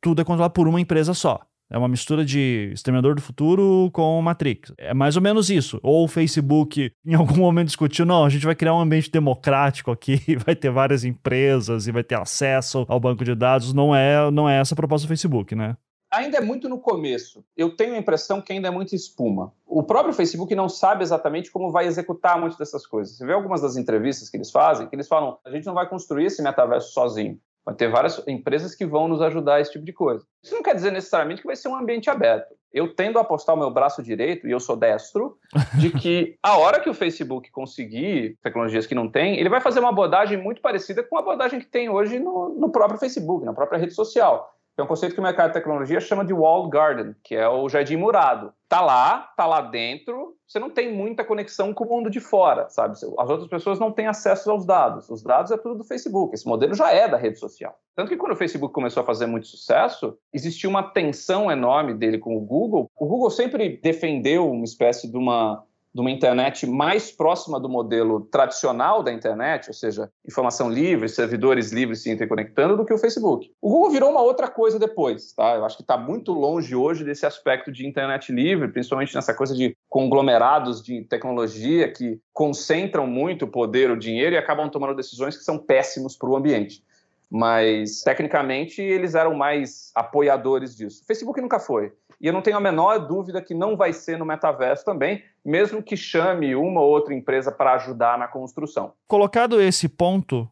tudo é controlado por uma empresa só. É uma mistura de Exterminador do Futuro com Matrix. É mais ou menos isso. Ou o Facebook, em algum momento, discutiu: não, a gente vai criar um ambiente democrático aqui, vai ter várias empresas e vai ter acesso ao banco de dados. Não é, não é essa a proposta do Facebook, né? Ainda é muito no começo. Eu tenho a impressão que ainda é muito espuma. O próprio Facebook não sabe exatamente como vai executar muitas dessas coisas. Você vê algumas das entrevistas que eles fazem, que eles falam: a gente não vai construir esse metaverso sozinho. Vai ter várias empresas que vão nos ajudar a esse tipo de coisa. Isso não quer dizer necessariamente que vai ser um ambiente aberto. Eu tendo a apostar o meu braço direito, e eu sou destro, de que a hora que o Facebook conseguir tecnologias que não tem, ele vai fazer uma abordagem muito parecida com a abordagem que tem hoje no, no próprio Facebook, na própria rede social é um conceito que o mercado de tecnologia chama de walled garden, que é o jardim murado. Tá lá, tá lá dentro, você não tem muita conexão com o mundo de fora, sabe? As outras pessoas não têm acesso aos dados. Os dados é tudo do Facebook. Esse modelo já é da rede social. Tanto que quando o Facebook começou a fazer muito sucesso, existiu uma tensão enorme dele com o Google. O Google sempre defendeu uma espécie de uma de uma internet mais próxima do modelo tradicional da internet, ou seja, informação livre, servidores livres se interconectando, do que o Facebook. O Google virou uma outra coisa depois, tá? Eu acho que está muito longe hoje desse aspecto de internet livre, principalmente nessa coisa de conglomerados de tecnologia que concentram muito o poder, o dinheiro e acabam tomando decisões que são péssimos para o ambiente mas tecnicamente eles eram mais apoiadores disso. O Facebook nunca foi. E eu não tenho a menor dúvida que não vai ser no metaverso também, mesmo que chame uma ou outra empresa para ajudar na construção. Colocado esse ponto,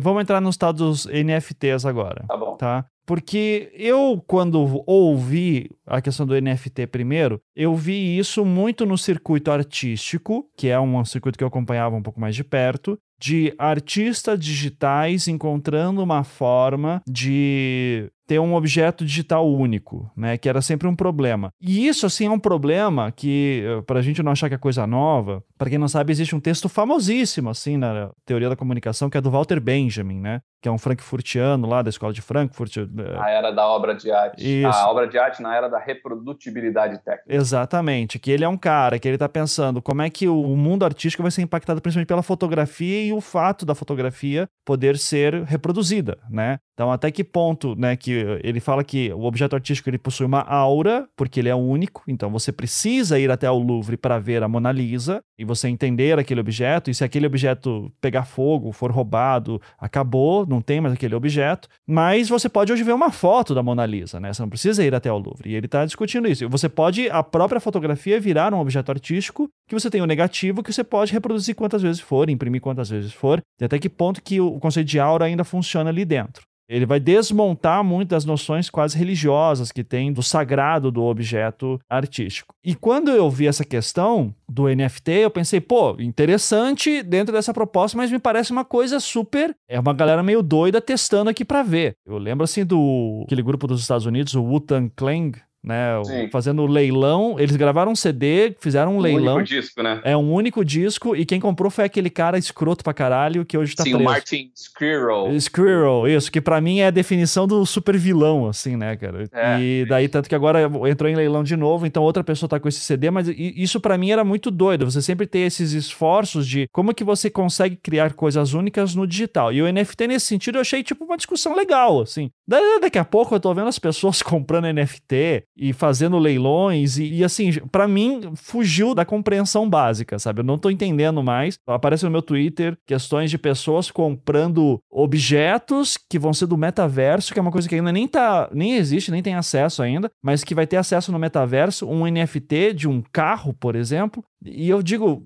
vamos entrar nos estados NFTs agora. Tá bom. Tá? Porque eu, quando ouvi a questão do NFT primeiro, eu vi isso muito no circuito artístico, que é um circuito que eu acompanhava um pouco mais de perto, de artistas digitais encontrando uma forma de ter um objeto digital único, né? Que era sempre um problema. E isso, assim, é um problema que, eh, para a gente não achar que é coisa nova, para quem não sabe, existe um texto famosíssimo, assim, na teoria da comunicação, que é do Walter Benjamin, né? Que é um frankfurtiano lá da escola de Frankfurt. Eh, a era da obra de arte. Isso. A obra de arte na era da reprodutibilidade técnica. Exatamente. Que ele é um cara que ele está pensando como é que o mundo artístico vai ser impactado principalmente pela fotografia e o fato da fotografia poder ser reproduzida, né? Então, até que ponto, né, que ele fala que o objeto artístico ele possui uma aura, porque ele é único, então você precisa ir até o Louvre para ver a Mona Lisa e você entender aquele objeto, e se aquele objeto pegar fogo, for roubado, acabou, não tem mais aquele objeto, mas você pode hoje ver uma foto da Mona Lisa, né? Você não precisa ir até o Louvre. E ele está discutindo isso. Você pode a própria fotografia virar um objeto artístico que você tem o negativo que você pode reproduzir quantas vezes for, imprimir quantas vezes for, e até que ponto que o conceito de aura ainda funciona ali dentro. Ele vai desmontar muitas noções quase religiosas que tem do sagrado do objeto artístico. E quando eu vi essa questão do NFT, eu pensei, pô, interessante dentro dessa proposta, mas me parece uma coisa super. É uma galera meio doida testando aqui para ver. Eu lembro assim do aquele grupo dos Estados Unidos, o Wu-Tang Clan, né? Sim. Fazendo leilão. Eles gravaram um CD, fizeram um, um leilão. Único disco, né? É um único disco. E quem comprou foi aquele cara escroto pra caralho que hoje tá Sim, preso. o Martin Squirrel. Squirrel, isso. Que para mim é a definição do super vilão, assim, né, cara? É, e daí, tanto que agora entrou em leilão de novo, então outra pessoa tá com esse CD, mas isso para mim era muito doido. Você sempre ter esses esforços de como que você consegue criar coisas únicas no digital. E o NFT, nesse sentido, eu achei, tipo, uma discussão legal, assim. Daí, daqui a pouco eu tô vendo as pessoas comprando NFT e fazendo leilões e, e assim, para mim fugiu da compreensão básica, sabe? Eu não tô entendendo mais. Aparece no meu Twitter questões de pessoas comprando objetos que vão ser do metaverso, que é uma coisa que ainda nem tá, nem existe, nem tem acesso ainda, mas que vai ter acesso no metaverso, um NFT de um carro, por exemplo. E eu digo,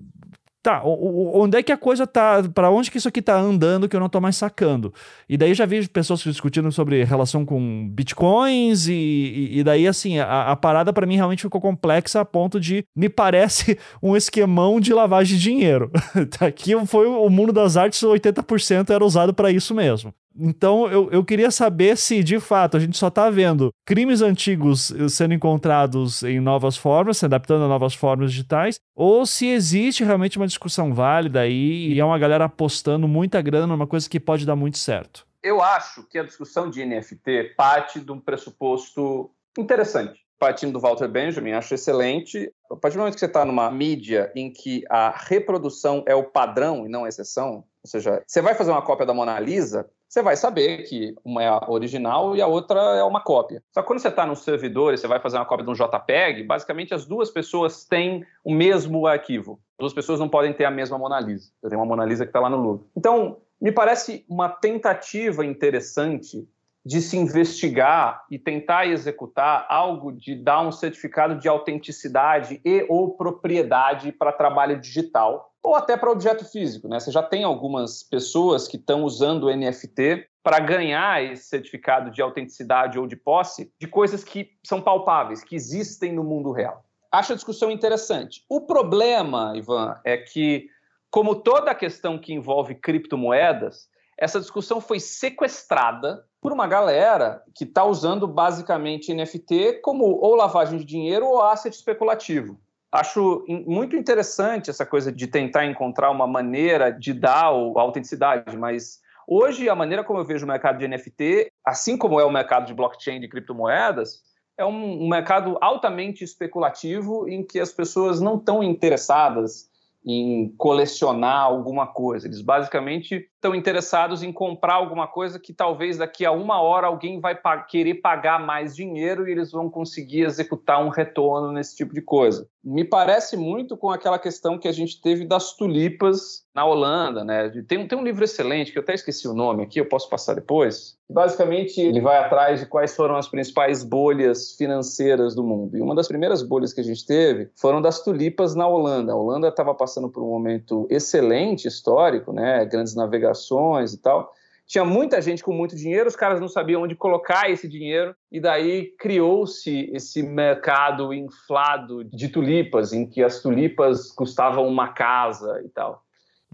tá, onde é que a coisa tá, para onde que isso aqui tá andando que eu não tô mais sacando? E daí já vi pessoas discutindo sobre relação com bitcoins e, e, e daí assim, a, a parada para mim realmente ficou complexa a ponto de me parece um esquemão de lavagem de dinheiro. Aqui foi o mundo das artes, 80% era usado para isso mesmo. Então eu, eu queria saber se, de fato, a gente só está vendo crimes antigos sendo encontrados em novas formas, se adaptando a novas formas digitais, ou se existe realmente uma discussão válida aí e é uma galera apostando muita grana numa coisa que pode dar muito certo. Eu acho que a discussão de NFT parte de um pressuposto interessante. Partindo do Walter Benjamin, acho excelente. A partir do momento que você está numa mídia em que a reprodução é o padrão e não a exceção, ou seja, você vai fazer uma cópia da Mona Lisa, você vai saber que uma é a original e a outra é uma cópia. Só que quando você está no servidor e você vai fazer uma cópia de um JPEG, basicamente as duas pessoas têm o mesmo arquivo. As duas pessoas não podem ter a mesma Mona Lisa. Eu tenho uma Mona Lisa que está lá no Louvre. Então, me parece uma tentativa interessante de se investigar e tentar executar algo de dar um certificado de autenticidade e ou propriedade para trabalho digital ou até para objeto físico. Né? Você já tem algumas pessoas que estão usando o NFT para ganhar esse certificado de autenticidade ou de posse de coisas que são palpáveis, que existem no mundo real. Acho a discussão interessante. O problema, Ivan, é que, como toda a questão que envolve criptomoedas, essa discussão foi sequestrada por uma galera que está usando basicamente NFT como ou lavagem de dinheiro ou asset especulativo. Acho muito interessante essa coisa de tentar encontrar uma maneira de dar a autenticidade, mas hoje a maneira como eu vejo o mercado de NFT, assim como é o mercado de blockchain de criptomoedas, é um, um mercado altamente especulativo em que as pessoas não estão interessadas em colecionar alguma coisa. Eles basicamente estão interessados em comprar alguma coisa que talvez daqui a uma hora alguém vai pa querer pagar mais dinheiro e eles vão conseguir executar um retorno nesse tipo de coisa. Me parece muito com aquela questão que a gente teve das tulipas na Holanda, né? Tem, tem um livro excelente que eu até esqueci o nome aqui, eu posso passar depois. Basicamente, ele vai atrás de quais foram as principais bolhas financeiras do mundo. E uma das primeiras bolhas que a gente teve foram das tulipas na Holanda. A Holanda estava passando por um momento excelente histórico, né? Grandes navegações e tal. Tinha muita gente com muito dinheiro, os caras não sabiam onde colocar esse dinheiro, e daí criou-se esse mercado inflado de tulipas, em que as tulipas custavam uma casa e tal.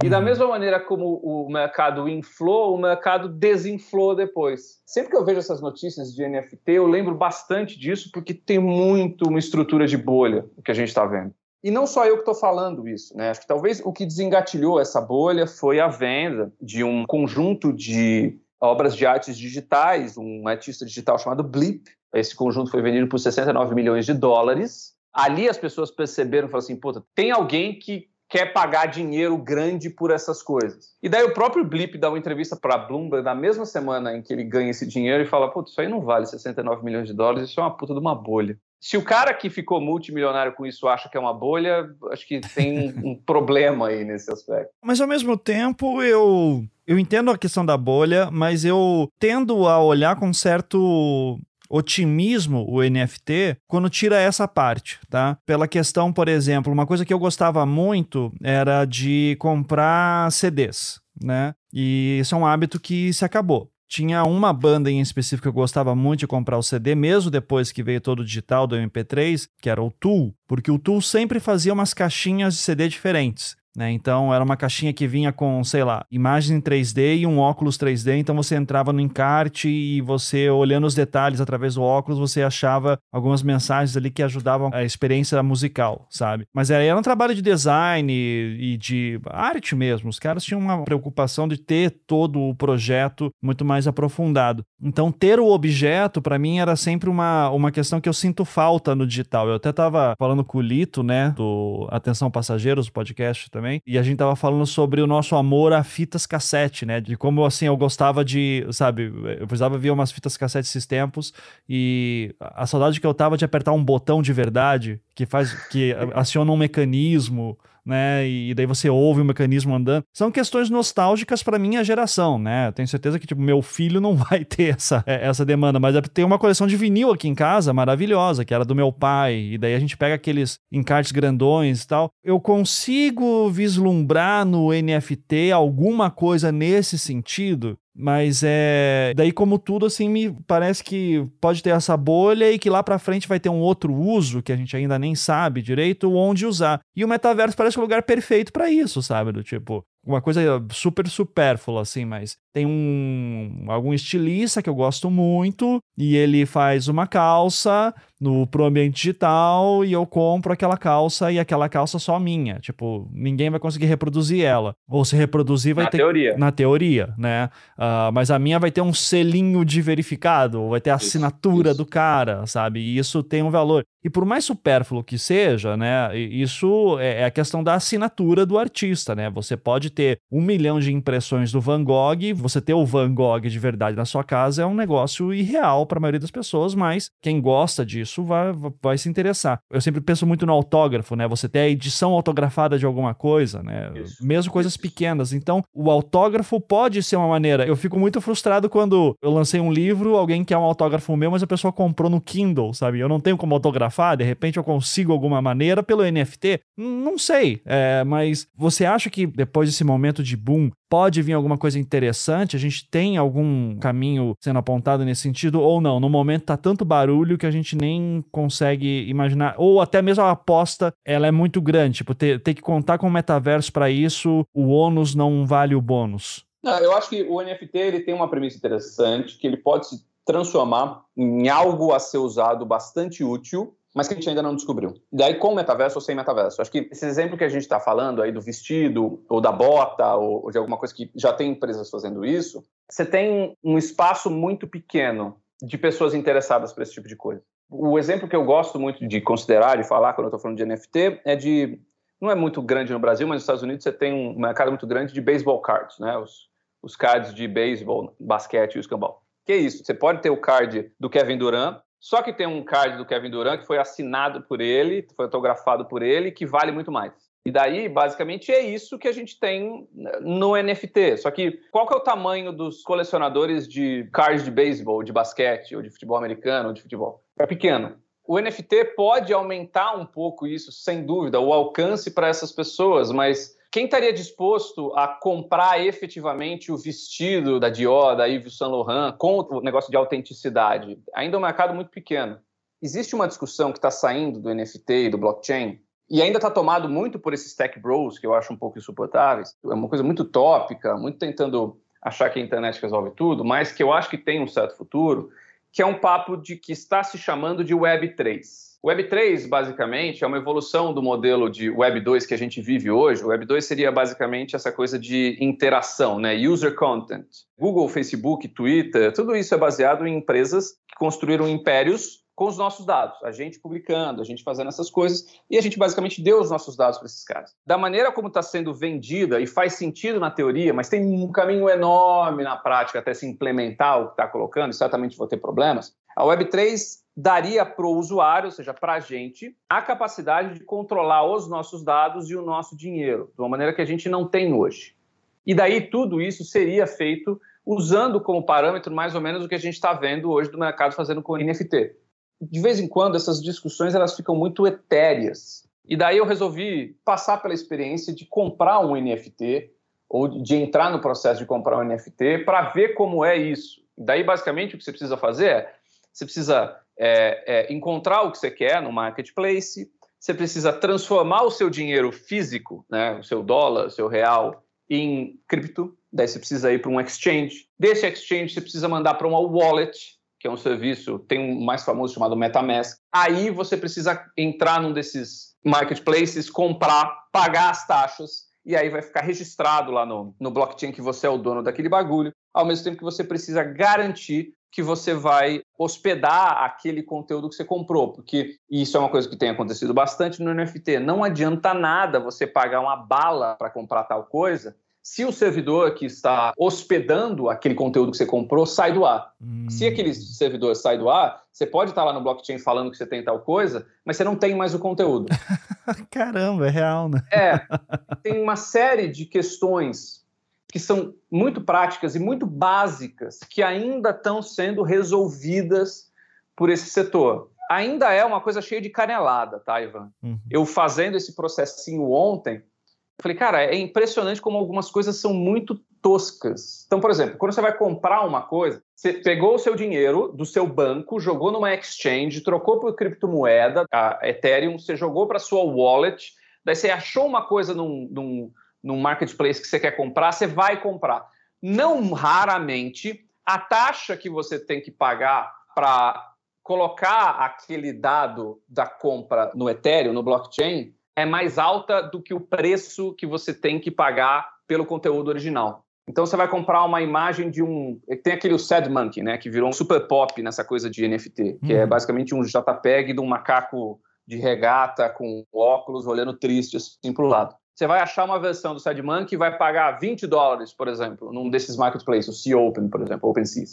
E da uhum. mesma maneira como o mercado inflou, o mercado desinflou depois. Sempre que eu vejo essas notícias de NFT, eu lembro bastante disso, porque tem muito uma estrutura de bolha o que a gente está vendo. E não só eu que estou falando isso, né? Acho que talvez o que desengatilhou essa bolha foi a venda de um conjunto de obras de artes digitais, um artista digital chamado Blip. Esse conjunto foi vendido por 69 milhões de dólares. Ali as pessoas perceberam, falaram assim, puta, tem alguém que quer pagar dinheiro grande por essas coisas. E daí o próprio Blip dá uma entrevista para a Bloomberg na mesma semana em que ele ganha esse dinheiro e fala: Putz, isso aí não vale 69 milhões de dólares, isso é uma puta de uma bolha. Se o cara que ficou multimilionário com isso acha que é uma bolha, acho que tem um problema aí nesse aspecto. Mas ao mesmo tempo, eu eu entendo a questão da bolha, mas eu tendo a olhar com certo otimismo o NFT quando tira essa parte, tá? Pela questão, por exemplo, uma coisa que eu gostava muito era de comprar CDs, né? E isso é um hábito que se acabou. Tinha uma banda em específico que eu gostava muito de comprar o CD, mesmo depois que veio todo o digital do MP3, que era o Tool, porque o Tool sempre fazia umas caixinhas de CD diferentes. Né? Então era uma caixinha que vinha com, sei lá, imagens em 3D e um óculos 3D. Então você entrava no encarte e você, olhando os detalhes através do óculos, você achava algumas mensagens ali que ajudavam a experiência musical, sabe? Mas era um trabalho de design e, de arte mesmo. Os caras tinham uma preocupação de ter todo o projeto muito mais aprofundado. Então ter o objeto, para mim, era sempre uma, uma questão que eu sinto falta no digital. Eu até tava falando com o Lito, né, do Atenção Passageiros, podcast também também. E a gente tava falando sobre o nosso amor a fitas cassete, né? De como, assim, eu gostava de, sabe, eu precisava ver umas fitas cassete esses tempos e a saudade que eu tava de apertar um botão de verdade que faz, que aciona um mecanismo né? E daí você ouve o mecanismo andando. São questões nostálgicas para minha geração, né? Eu tenho certeza que tipo meu filho não vai ter essa, é, essa demanda, mas tem uma coleção de vinil aqui em casa maravilhosa, que era do meu pai, e daí a gente pega aqueles encartes grandões e tal. Eu consigo vislumbrar no NFT alguma coisa nesse sentido, mas é. Daí, como tudo, assim, me parece que pode ter essa bolha e que lá pra frente vai ter um outro uso que a gente ainda nem sabe direito onde usar. E o metaverso parece o lugar perfeito para isso, sabe? Do tipo, uma coisa super supérflua, assim, mas tem um algum estilista que eu gosto muito e ele faz uma calça no pro ambiente digital e eu compro aquela calça e aquela calça só minha. Tipo, ninguém vai conseguir reproduzir ela. Ou se reproduzir vai na ter... Teoria. Na teoria. né? Uh, mas a minha vai ter um selinho de verificado, vai ter a assinatura isso. do cara, sabe? E isso tem um valor. E por mais supérfluo que seja, né? Isso é, é a questão da assinatura do artista, né? Você pode ter um milhão de impressões do Van Gogh, você ter o Van Gogh de verdade na sua casa é um negócio irreal para a maioria das pessoas, mas quem gosta disso vai, vai se interessar. Eu sempre penso muito no autógrafo, né? Você ter a edição autografada de alguma coisa, né? Isso, Mesmo coisas isso. pequenas. Então, o autógrafo pode ser uma maneira. Eu fico muito frustrado quando eu lancei um livro, alguém quer um autógrafo meu, mas a pessoa comprou no Kindle, sabe? Eu não tenho como autografar, de repente eu consigo alguma maneira pelo NFT. Não sei, é, mas você acha que depois desse momento de boom, pode vir alguma coisa interessante? A gente tem algum caminho sendo apontado nesse sentido ou não? No momento tá tanto barulho que a gente nem consegue imaginar, ou até mesmo a aposta, ela é muito grande, tipo, ter, ter que contar com o metaverso para isso, o ônus não vale o bônus. Não, eu acho que o NFT ele tem uma premissa interessante, que ele pode se transformar em algo a ser usado bastante útil mas que a gente ainda não descobriu. Daí, com metaverso ou sem metaverso? Acho que esse exemplo que a gente está falando aí do vestido, ou da bota, ou, de alguma coisa que já tem empresas fazendo isso, você tem um espaço muito pequeno de pessoas interessadas por esse tipo de coisa. O exemplo que eu gosto muito de considerar, de falar quando eu estou falando de NFT, é de. Não é muito grande no Brasil, mas nos Estados Unidos você tem um mercado muito grande de baseball cards, né? Os, os cards de beisebol, basquete e escambau. Que é isso? Você pode ter o card do Kevin Durant, só que tem um card do Kevin Durant que foi assinado por ele, foi autografado por ele, que vale muito mais. E daí, basicamente, é isso que a gente tem no NFT. Só que qual que é o tamanho dos colecionadores de cards de beisebol, de basquete, ou de futebol americano, ou de futebol? É pequeno. O NFT pode aumentar um pouco isso, sem dúvida, o alcance para essas pessoas, mas quem estaria disposto a comprar efetivamente o vestido da Dior, da Yves Saint Laurent, com o negócio de autenticidade? Ainda é um mercado muito pequeno. Existe uma discussão que está saindo do NFT e do blockchain, e ainda está tomado muito por esses tech bros, que eu acho um pouco insuportáveis. É uma coisa muito tópica, muito tentando achar que a internet resolve tudo, mas que eu acho que tem um certo futuro, que é um papo de que está se chamando de Web3. Web3, basicamente, é uma evolução do modelo de Web 2 que a gente vive hoje. O Web 2 seria basicamente essa coisa de interação, né? User content. Google, Facebook, Twitter, tudo isso é baseado em empresas que construíram impérios com os nossos dados, a gente publicando, a gente fazendo essas coisas, e a gente basicamente deu os nossos dados para esses caras. Da maneira como está sendo vendida, e faz sentido na teoria, mas tem um caminho enorme na prática até se implementar o que está colocando, certamente vou ter problemas, a Web3 daria para o usuário, ou seja, para a gente, a capacidade de controlar os nossos dados e o nosso dinheiro, de uma maneira que a gente não tem hoje. E daí tudo isso seria feito usando como parâmetro mais ou menos o que a gente está vendo hoje do mercado fazendo com NFT de vez em quando essas discussões elas ficam muito etéreas. E daí eu resolvi passar pela experiência de comprar um NFT ou de entrar no processo de comprar um NFT para ver como é isso. E daí basicamente o que você precisa fazer é você precisa é, é, encontrar o que você quer no marketplace, você precisa transformar o seu dinheiro físico, né, o seu dólar, o seu real, em cripto. Daí você precisa ir para um exchange. Desse exchange você precisa mandar para uma wallet, que é um serviço, tem um mais famoso chamado MetaMask. Aí você precisa entrar num desses marketplaces, comprar, pagar as taxas, e aí vai ficar registrado lá no, no blockchain que você é o dono daquele bagulho, ao mesmo tempo que você precisa garantir que você vai hospedar aquele conteúdo que você comprou, porque isso é uma coisa que tem acontecido bastante no NFT. Não adianta nada você pagar uma bala para comprar tal coisa se o servidor que está hospedando aquele conteúdo que você comprou sai do ar. Hum. Se aquele servidor sai do ar, você pode estar lá no blockchain falando que você tem tal coisa, mas você não tem mais o conteúdo. Caramba, é real, né? É. Tem uma série de questões que são muito práticas e muito básicas que ainda estão sendo resolvidas por esse setor. Ainda é uma coisa cheia de canelada, tá, Ivan? Uhum. Eu fazendo esse processinho ontem, Falei, cara, é impressionante como algumas coisas são muito toscas. Então, por exemplo, quando você vai comprar uma coisa, você pegou o seu dinheiro do seu banco, jogou numa exchange, trocou por criptomoeda, a Ethereum, você jogou para sua wallet, daí você achou uma coisa num, num, num marketplace que você quer comprar, você vai comprar. Não raramente, a taxa que você tem que pagar para colocar aquele dado da compra no Ethereum, no blockchain, é mais alta do que o preço que você tem que pagar pelo conteúdo original. Então você vai comprar uma imagem de um. Tem aquele Sad Monkey, né? Que virou um super pop nessa coisa de NFT, que é uhum. basicamente um JPEG de um macaco de regata com óculos olhando triste assim para o lado. Você vai achar uma versão do Sad Monkey e vai pagar 20 dólares, por exemplo, num desses marketplaces, o Sea Open, por exemplo, OpenSea.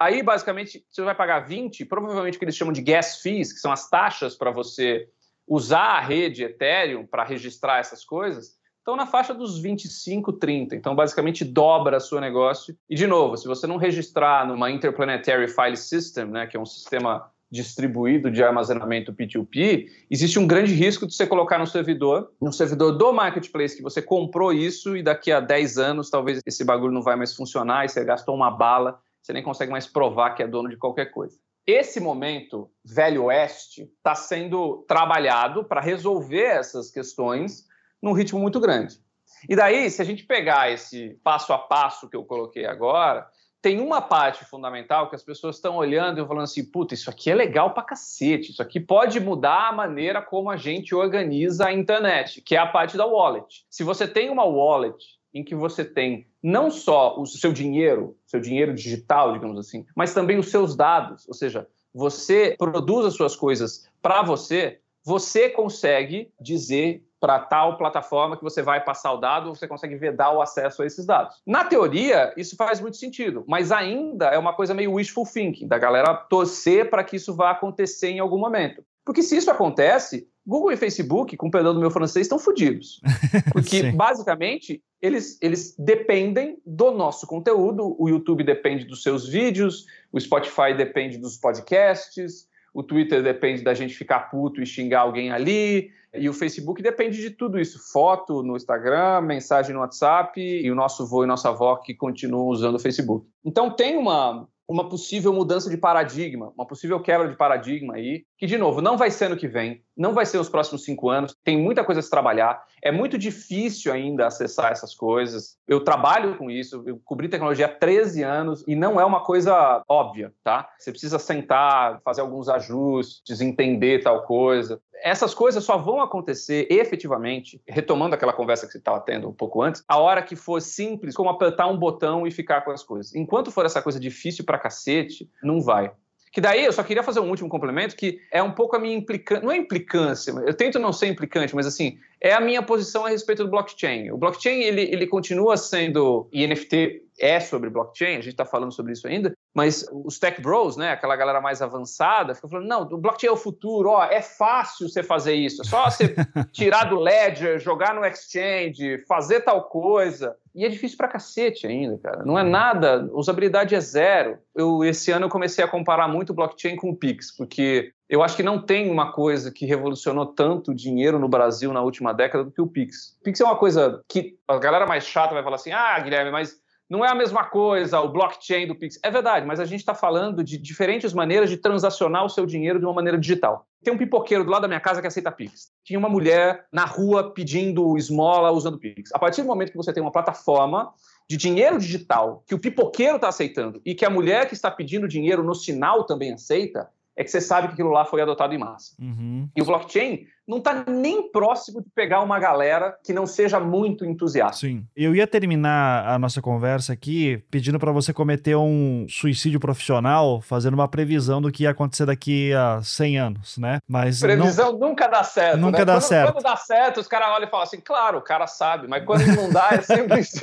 Aí, basicamente, você vai pagar 20, provavelmente o que eles chamam de gas fees, que são as taxas para você usar a rede Ethereum para registrar essas coisas, estão na faixa dos 25, 30. Então, basicamente, dobra o seu negócio. E, de novo, se você não registrar numa Interplanetary File System, né, que é um sistema distribuído de armazenamento P2P, existe um grande risco de você colocar no servidor, no servidor do marketplace que você comprou isso e daqui a 10 anos talvez esse bagulho não vai mais funcionar e você gastou uma bala, você nem consegue mais provar que é dono de qualquer coisa. Esse momento, Velho Oeste, está sendo trabalhado para resolver essas questões num ritmo muito grande. E daí, se a gente pegar esse passo a passo que eu coloquei agora, tem uma parte fundamental que as pessoas estão olhando e falando assim: puta, isso aqui é legal pra cacete, isso aqui pode mudar a maneira como a gente organiza a internet, que é a parte da wallet. Se você tem uma wallet em que você tem não só o seu dinheiro, seu dinheiro digital, digamos assim, mas também os seus dados, ou seja, você produz as suas coisas para você, você consegue dizer para tal plataforma que você vai passar o dado, você consegue vedar o acesso a esses dados. Na teoria, isso faz muito sentido, mas ainda é uma coisa meio wishful thinking, da galera torcer para que isso vá acontecer em algum momento. Porque se isso acontece, Google e Facebook, com o perdão do meu francês, estão fodidos. Porque, basicamente, eles, eles dependem do nosso conteúdo. O YouTube depende dos seus vídeos, o Spotify depende dos podcasts, o Twitter depende da gente ficar puto e xingar alguém ali, e o Facebook depende de tudo isso: foto no Instagram, mensagem no WhatsApp e o nosso avô e nossa avó que continuam usando o Facebook. Então tem uma, uma possível mudança de paradigma, uma possível quebra de paradigma aí, que, de novo, não vai ser no que vem, não vai ser nos próximos cinco anos, tem muita coisa a se trabalhar, é muito difícil ainda acessar essas coisas. Eu trabalho com isso, eu cobri tecnologia há 13 anos e não é uma coisa óbvia, tá? Você precisa sentar, fazer alguns ajustes, entender tal coisa essas coisas só vão acontecer efetivamente, retomando aquela conversa que você estava tendo um pouco antes, a hora que for simples, como apertar um botão e ficar com as coisas. Enquanto for essa coisa difícil pra cacete, não vai. Que daí eu só queria fazer um último complemento, que é um pouco a minha implicância, não é implicância, eu tento não ser implicante, mas assim, é a minha posição a respeito do blockchain. O blockchain, ele, ele continua sendo, e NFT é sobre blockchain, a gente está falando sobre isso ainda, mas os tech bros, né, aquela galera mais avançada, fica falando, não, o blockchain é o futuro, ó, é fácil você fazer isso, é só você tirar do ledger, jogar no exchange, fazer tal coisa. E é difícil pra cacete ainda, cara. Não é nada, usabilidade é zero. Eu, esse ano eu comecei a comparar muito o blockchain com o Pix, porque eu acho que não tem uma coisa que revolucionou tanto o dinheiro no Brasil na última década do que o Pix. O Pix é uma coisa que a galera mais chata vai falar assim, ah, Guilherme, mas não é a mesma coisa o blockchain do Pix. É verdade, mas a gente está falando de diferentes maneiras de transacionar o seu dinheiro de uma maneira digital. Tem um pipoqueiro do lado da minha casa que aceita Pix. Tinha uma mulher na rua pedindo esmola usando Pix. A partir do momento que você tem uma plataforma de dinheiro digital que o pipoqueiro está aceitando e que a mulher que está pedindo dinheiro no sinal também aceita, é que você sabe que aquilo lá foi adotado em massa. Uhum. E o blockchain não está nem próximo de pegar uma galera que não seja muito entusiasta. Sim. Eu ia terminar a nossa conversa aqui pedindo para você cometer um suicídio profissional, fazendo uma previsão do que ia acontecer daqui a 100 anos, né? Mas previsão não... nunca dá certo. Nunca né? dá quando, certo. Quando dá certo, os caras olham e falam assim, claro, o cara sabe, mas quando não dá, é sempre isso.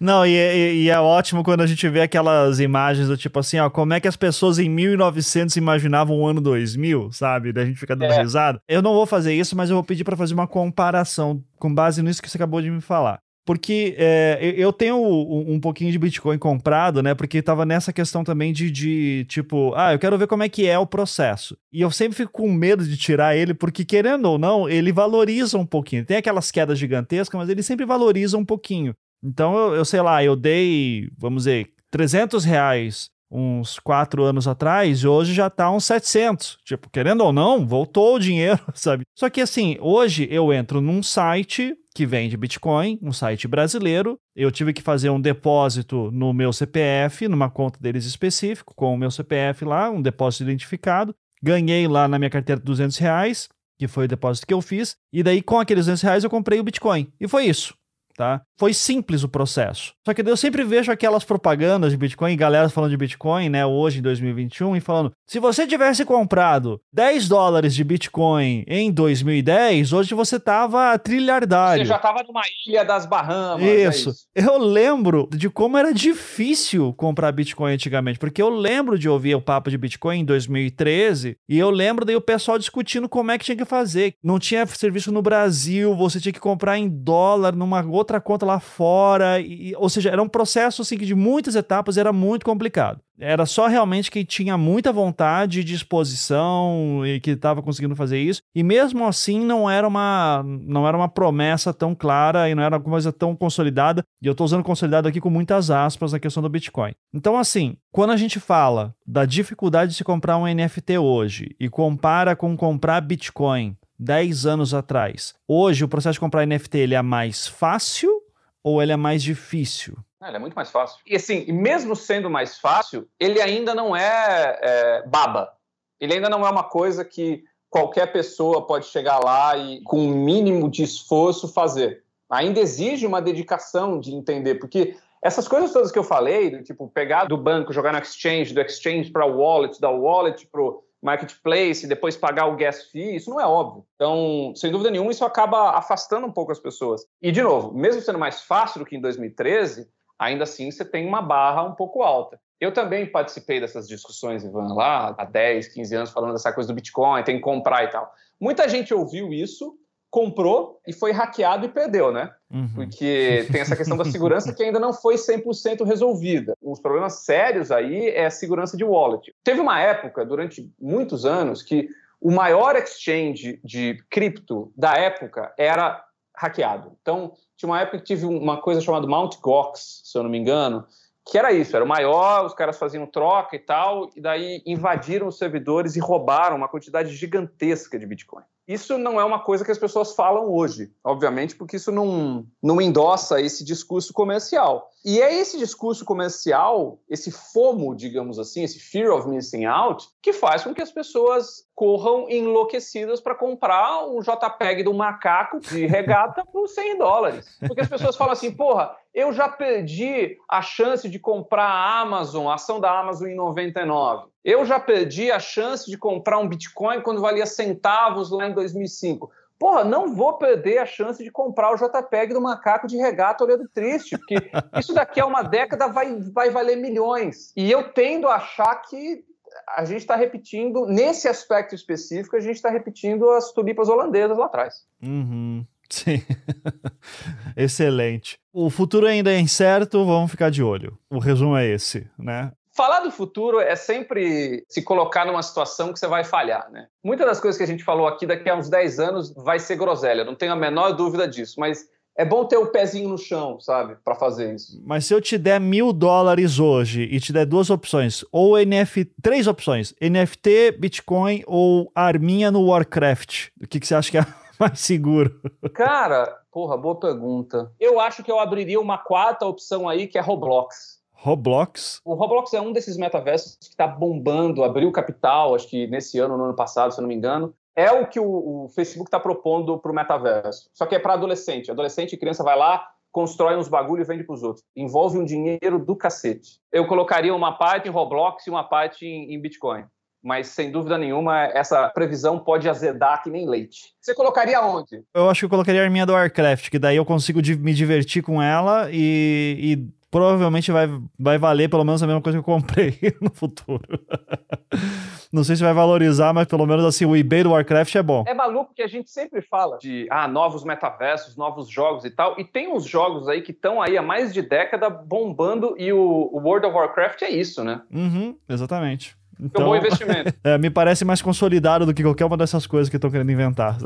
não, e, e, e, é ótimo quando a gente vê aquelas imagens do tipo assim, ó, como é que as pessoas em 1900 imaginavam o ano 2000, sabe? Da gente fica dando é. risada. Eu não vou fazer isso isso, mas eu vou pedir para fazer uma comparação com base nisso que você acabou de me falar. Porque é, eu tenho um, pouquinho de Bitcoin comprado, né? Porque tava nessa questão também de, de, tipo, ah, eu quero ver como é que é o processo. E eu sempre fico com medo de tirar ele, porque querendo ou não, ele valoriza um pouquinho. Tem aquelas quedas gigantescas, mas ele sempre valoriza um pouquinho. Então, eu, eu sei lá, eu dei, vamos dizer, 300 reais uns quatro anos atrás, e hoje já tá uns 700. Tipo, querendo ou não, voltou o dinheiro, sabe? Só que assim, hoje eu entro num site que vende Bitcoin, um site brasileiro. Eu tive que fazer um depósito no meu CPF, numa conta deles específico, com o meu CPF lá, um depósito identificado. Ganhei lá na minha carteira 200 reais, que foi o depósito que eu fiz. E daí, com aqueles 200 reais, eu comprei o Bitcoin. E foi isso tá? Foi simples o processo. Só que eu sempre vejo aquelas propagandas de Bitcoin, galera falando de Bitcoin, né, hoje em 2021, e falando: se você tivesse comprado 10 dólares de Bitcoin em 2010, hoje você tava trilhardário. Você já tava numa ilha das Bahamas. É isso. É isso. Eu lembro de como era difícil comprar Bitcoin antigamente, porque eu lembro de ouvir o papo de Bitcoin em 2013, e eu lembro daí o pessoal discutindo como é que tinha que fazer. Não tinha serviço no Brasil, você tinha que comprar em dólar numa outra outra conta lá fora. E, ou seja, era um processo assim, de muitas etapas, era muito complicado. Era só realmente quem tinha muita vontade, disposição e que estava conseguindo fazer isso. E mesmo assim não era uma não era uma promessa tão clara e não era uma coisa tão consolidada. E eu estou usando consolidado aqui com muitas aspas na questão do Bitcoin. Então assim, quando a gente fala da dificuldade de se comprar um NFT hoje e compara com comprar Bitcoin 10 anos atrás. Hoje, o processo de comprar NFT ele é mais fácil ou ele é mais difícil? Ah, ele é muito mais fácil. E assim, mesmo sendo mais fácil, ele ainda não é, é baba. Ele ainda não é uma coisa que qualquer pessoa pode chegar lá e, com o um mínimo de esforço, fazer. Ainda exige uma dedicação de entender, porque essas coisas todas que eu falei, do tipo pegar do banco, jogar no exchange, do exchange para o wallet, da wallet para marketplace, depois pagar o gas fee, isso não é óbvio. Então, sem dúvida nenhuma, isso acaba afastando um pouco as pessoas. E, de novo, mesmo sendo mais fácil do que em 2013, ainda assim você tem uma barra um pouco alta. Eu também participei dessas discussões, Ivan, lá há 10, 15 anos, falando dessa coisa do Bitcoin, tem que comprar e tal. Muita gente ouviu isso, comprou e foi hackeado e perdeu, né? Uhum. Porque tem essa questão da segurança que ainda não foi 100% resolvida. Os problemas sérios aí é a segurança de wallet. Teve uma época, durante muitos anos, que o maior exchange de cripto da época era hackeado. Então, tinha uma época que tive uma coisa chamada Mt. Gox, se eu não me engano, que era isso, era o maior, os caras faziam troca e tal, e daí invadiram os servidores e roubaram uma quantidade gigantesca de Bitcoin. Isso não é uma coisa que as pessoas falam hoje, obviamente, porque isso não, não endossa esse discurso comercial. E é esse discurso comercial, esse FOMO, digamos assim, esse fear of missing out, que faz com que as pessoas corram enlouquecidas para comprar um JPEG do macaco de regata por 100 dólares. Porque as pessoas falam assim, porra, eu já perdi a chance de comprar a Amazon, a ação da Amazon em 99. Eu já perdi a chance de comprar um Bitcoin quando valia centavos lá em 2005. Porra, não vou perder a chance de comprar o JPEG do macaco de regata olhando triste, porque isso daqui a uma década vai, vai valer milhões. E eu tendo a achar que a gente está repetindo, nesse aspecto específico, a gente está repetindo as tulipas holandesas lá atrás. Uhum. Sim. Excelente. O futuro ainda é incerto, vamos ficar de olho. O resumo é esse, né? Falar do futuro é sempre se colocar numa situação que você vai falhar, né? Muitas das coisas que a gente falou aqui daqui a uns 10 anos vai ser groselha, não tenho a menor dúvida disso, mas é bom ter o pezinho no chão, sabe, para fazer isso. Mas se eu te der mil dólares hoje e te der duas opções, ou NFT, três opções, NFT, Bitcoin ou arminha no Warcraft, o que, que você acha que é mais seguro? Cara, porra, boa pergunta. Eu acho que eu abriria uma quarta opção aí, que é Roblox. Roblox. O Roblox é um desses metaversos que está bombando, abriu capital, acho que nesse ano, no ano passado, se eu não me engano. É o que o, o Facebook está propondo para o metaverso. Só que é para adolescente. Adolescente e criança vai lá, constrói uns bagulho e vende para os outros. Envolve um dinheiro do cacete. Eu colocaria uma parte em Roblox e uma parte em, em Bitcoin mas sem dúvida nenhuma essa previsão pode azedar que nem leite. Você colocaria onde? Eu acho que eu colocaria a arminha do Warcraft, que daí eu consigo me divertir com ela e, e provavelmente vai, vai valer pelo menos a mesma coisa que eu comprei no futuro. Não sei se vai valorizar, mas pelo menos assim, o eBay do Warcraft é bom. É maluco que a gente sempre fala de ah, novos metaversos, novos jogos e tal, e tem uns jogos aí que estão aí há mais de década bombando e o, o World of Warcraft é isso, né? Uhum, exatamente. Então, é um bom investimento. É, me parece mais consolidado do que qualquer uma dessas coisas que estão querendo inventar.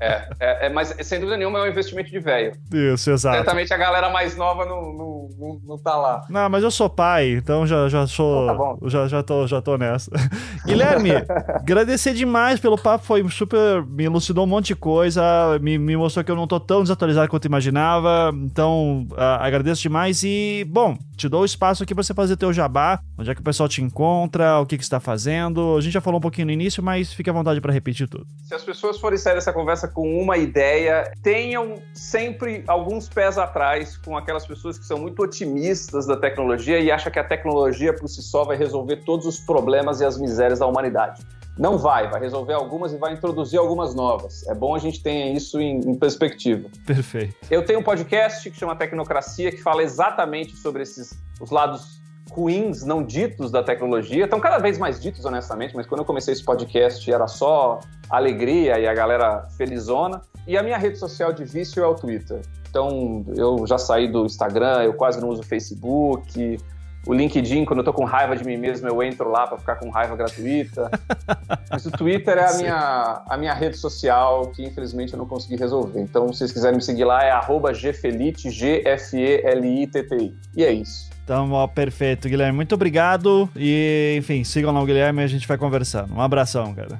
É, é, é, mas sem dúvida nenhuma é um investimento de velho. Isso, exato. Certamente a galera mais nova não, não, não, não tá lá. Não, mas eu sou pai, então já, já sou. Então tá bom. Já, já, tô, já tô nessa. Guilherme, agradecer demais pelo papo, foi super. Me elucidou um monte de coisa, me, me mostrou que eu não tô tão desatualizado quanto imaginava. Então, uh, agradeço demais e, bom, te dou o espaço aqui pra você fazer teu jabá, onde é que o pessoal te encontra o que, que está fazendo. A gente já falou um pouquinho no início, mas fique à vontade para repetir tudo. Se as pessoas forem sair dessa conversa com uma ideia, tenham sempre alguns pés atrás com aquelas pessoas que são muito otimistas da tecnologia e acham que a tecnologia por si só vai resolver todos os problemas e as misérias da humanidade. Não vai, vai resolver algumas e vai introduzir algumas novas. É bom a gente tenha isso em, em, perspectiva. Perfeito. Eu tenho um podcast que chama Tecnocracia, que fala exatamente sobre esses os lados ruins não ditos da tecnologia, estão cada vez mais ditos, honestamente, mas quando eu comecei esse podcast era só alegria e a galera felizona. E a minha rede social de vício é o Twitter. Então eu já saí do Instagram, eu quase não uso o Facebook. O LinkedIn, quando eu tô com raiva de mim mesmo, eu entro lá para ficar com raiva gratuita. Mas o Twitter é a minha, a minha rede social que infelizmente eu não consegui resolver. Então, se vocês quiserem me seguir lá, é gfelite, G-F-E-L-I-T-T-I. E é isso. Então, ó, perfeito, Guilherme. Muito obrigado. E, enfim, sigam lá o Guilherme e a gente vai conversando. Um abração, cara.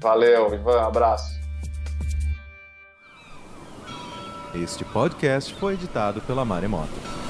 Valeu, Ivan. Abraço. Este podcast foi editado pela Maremoto.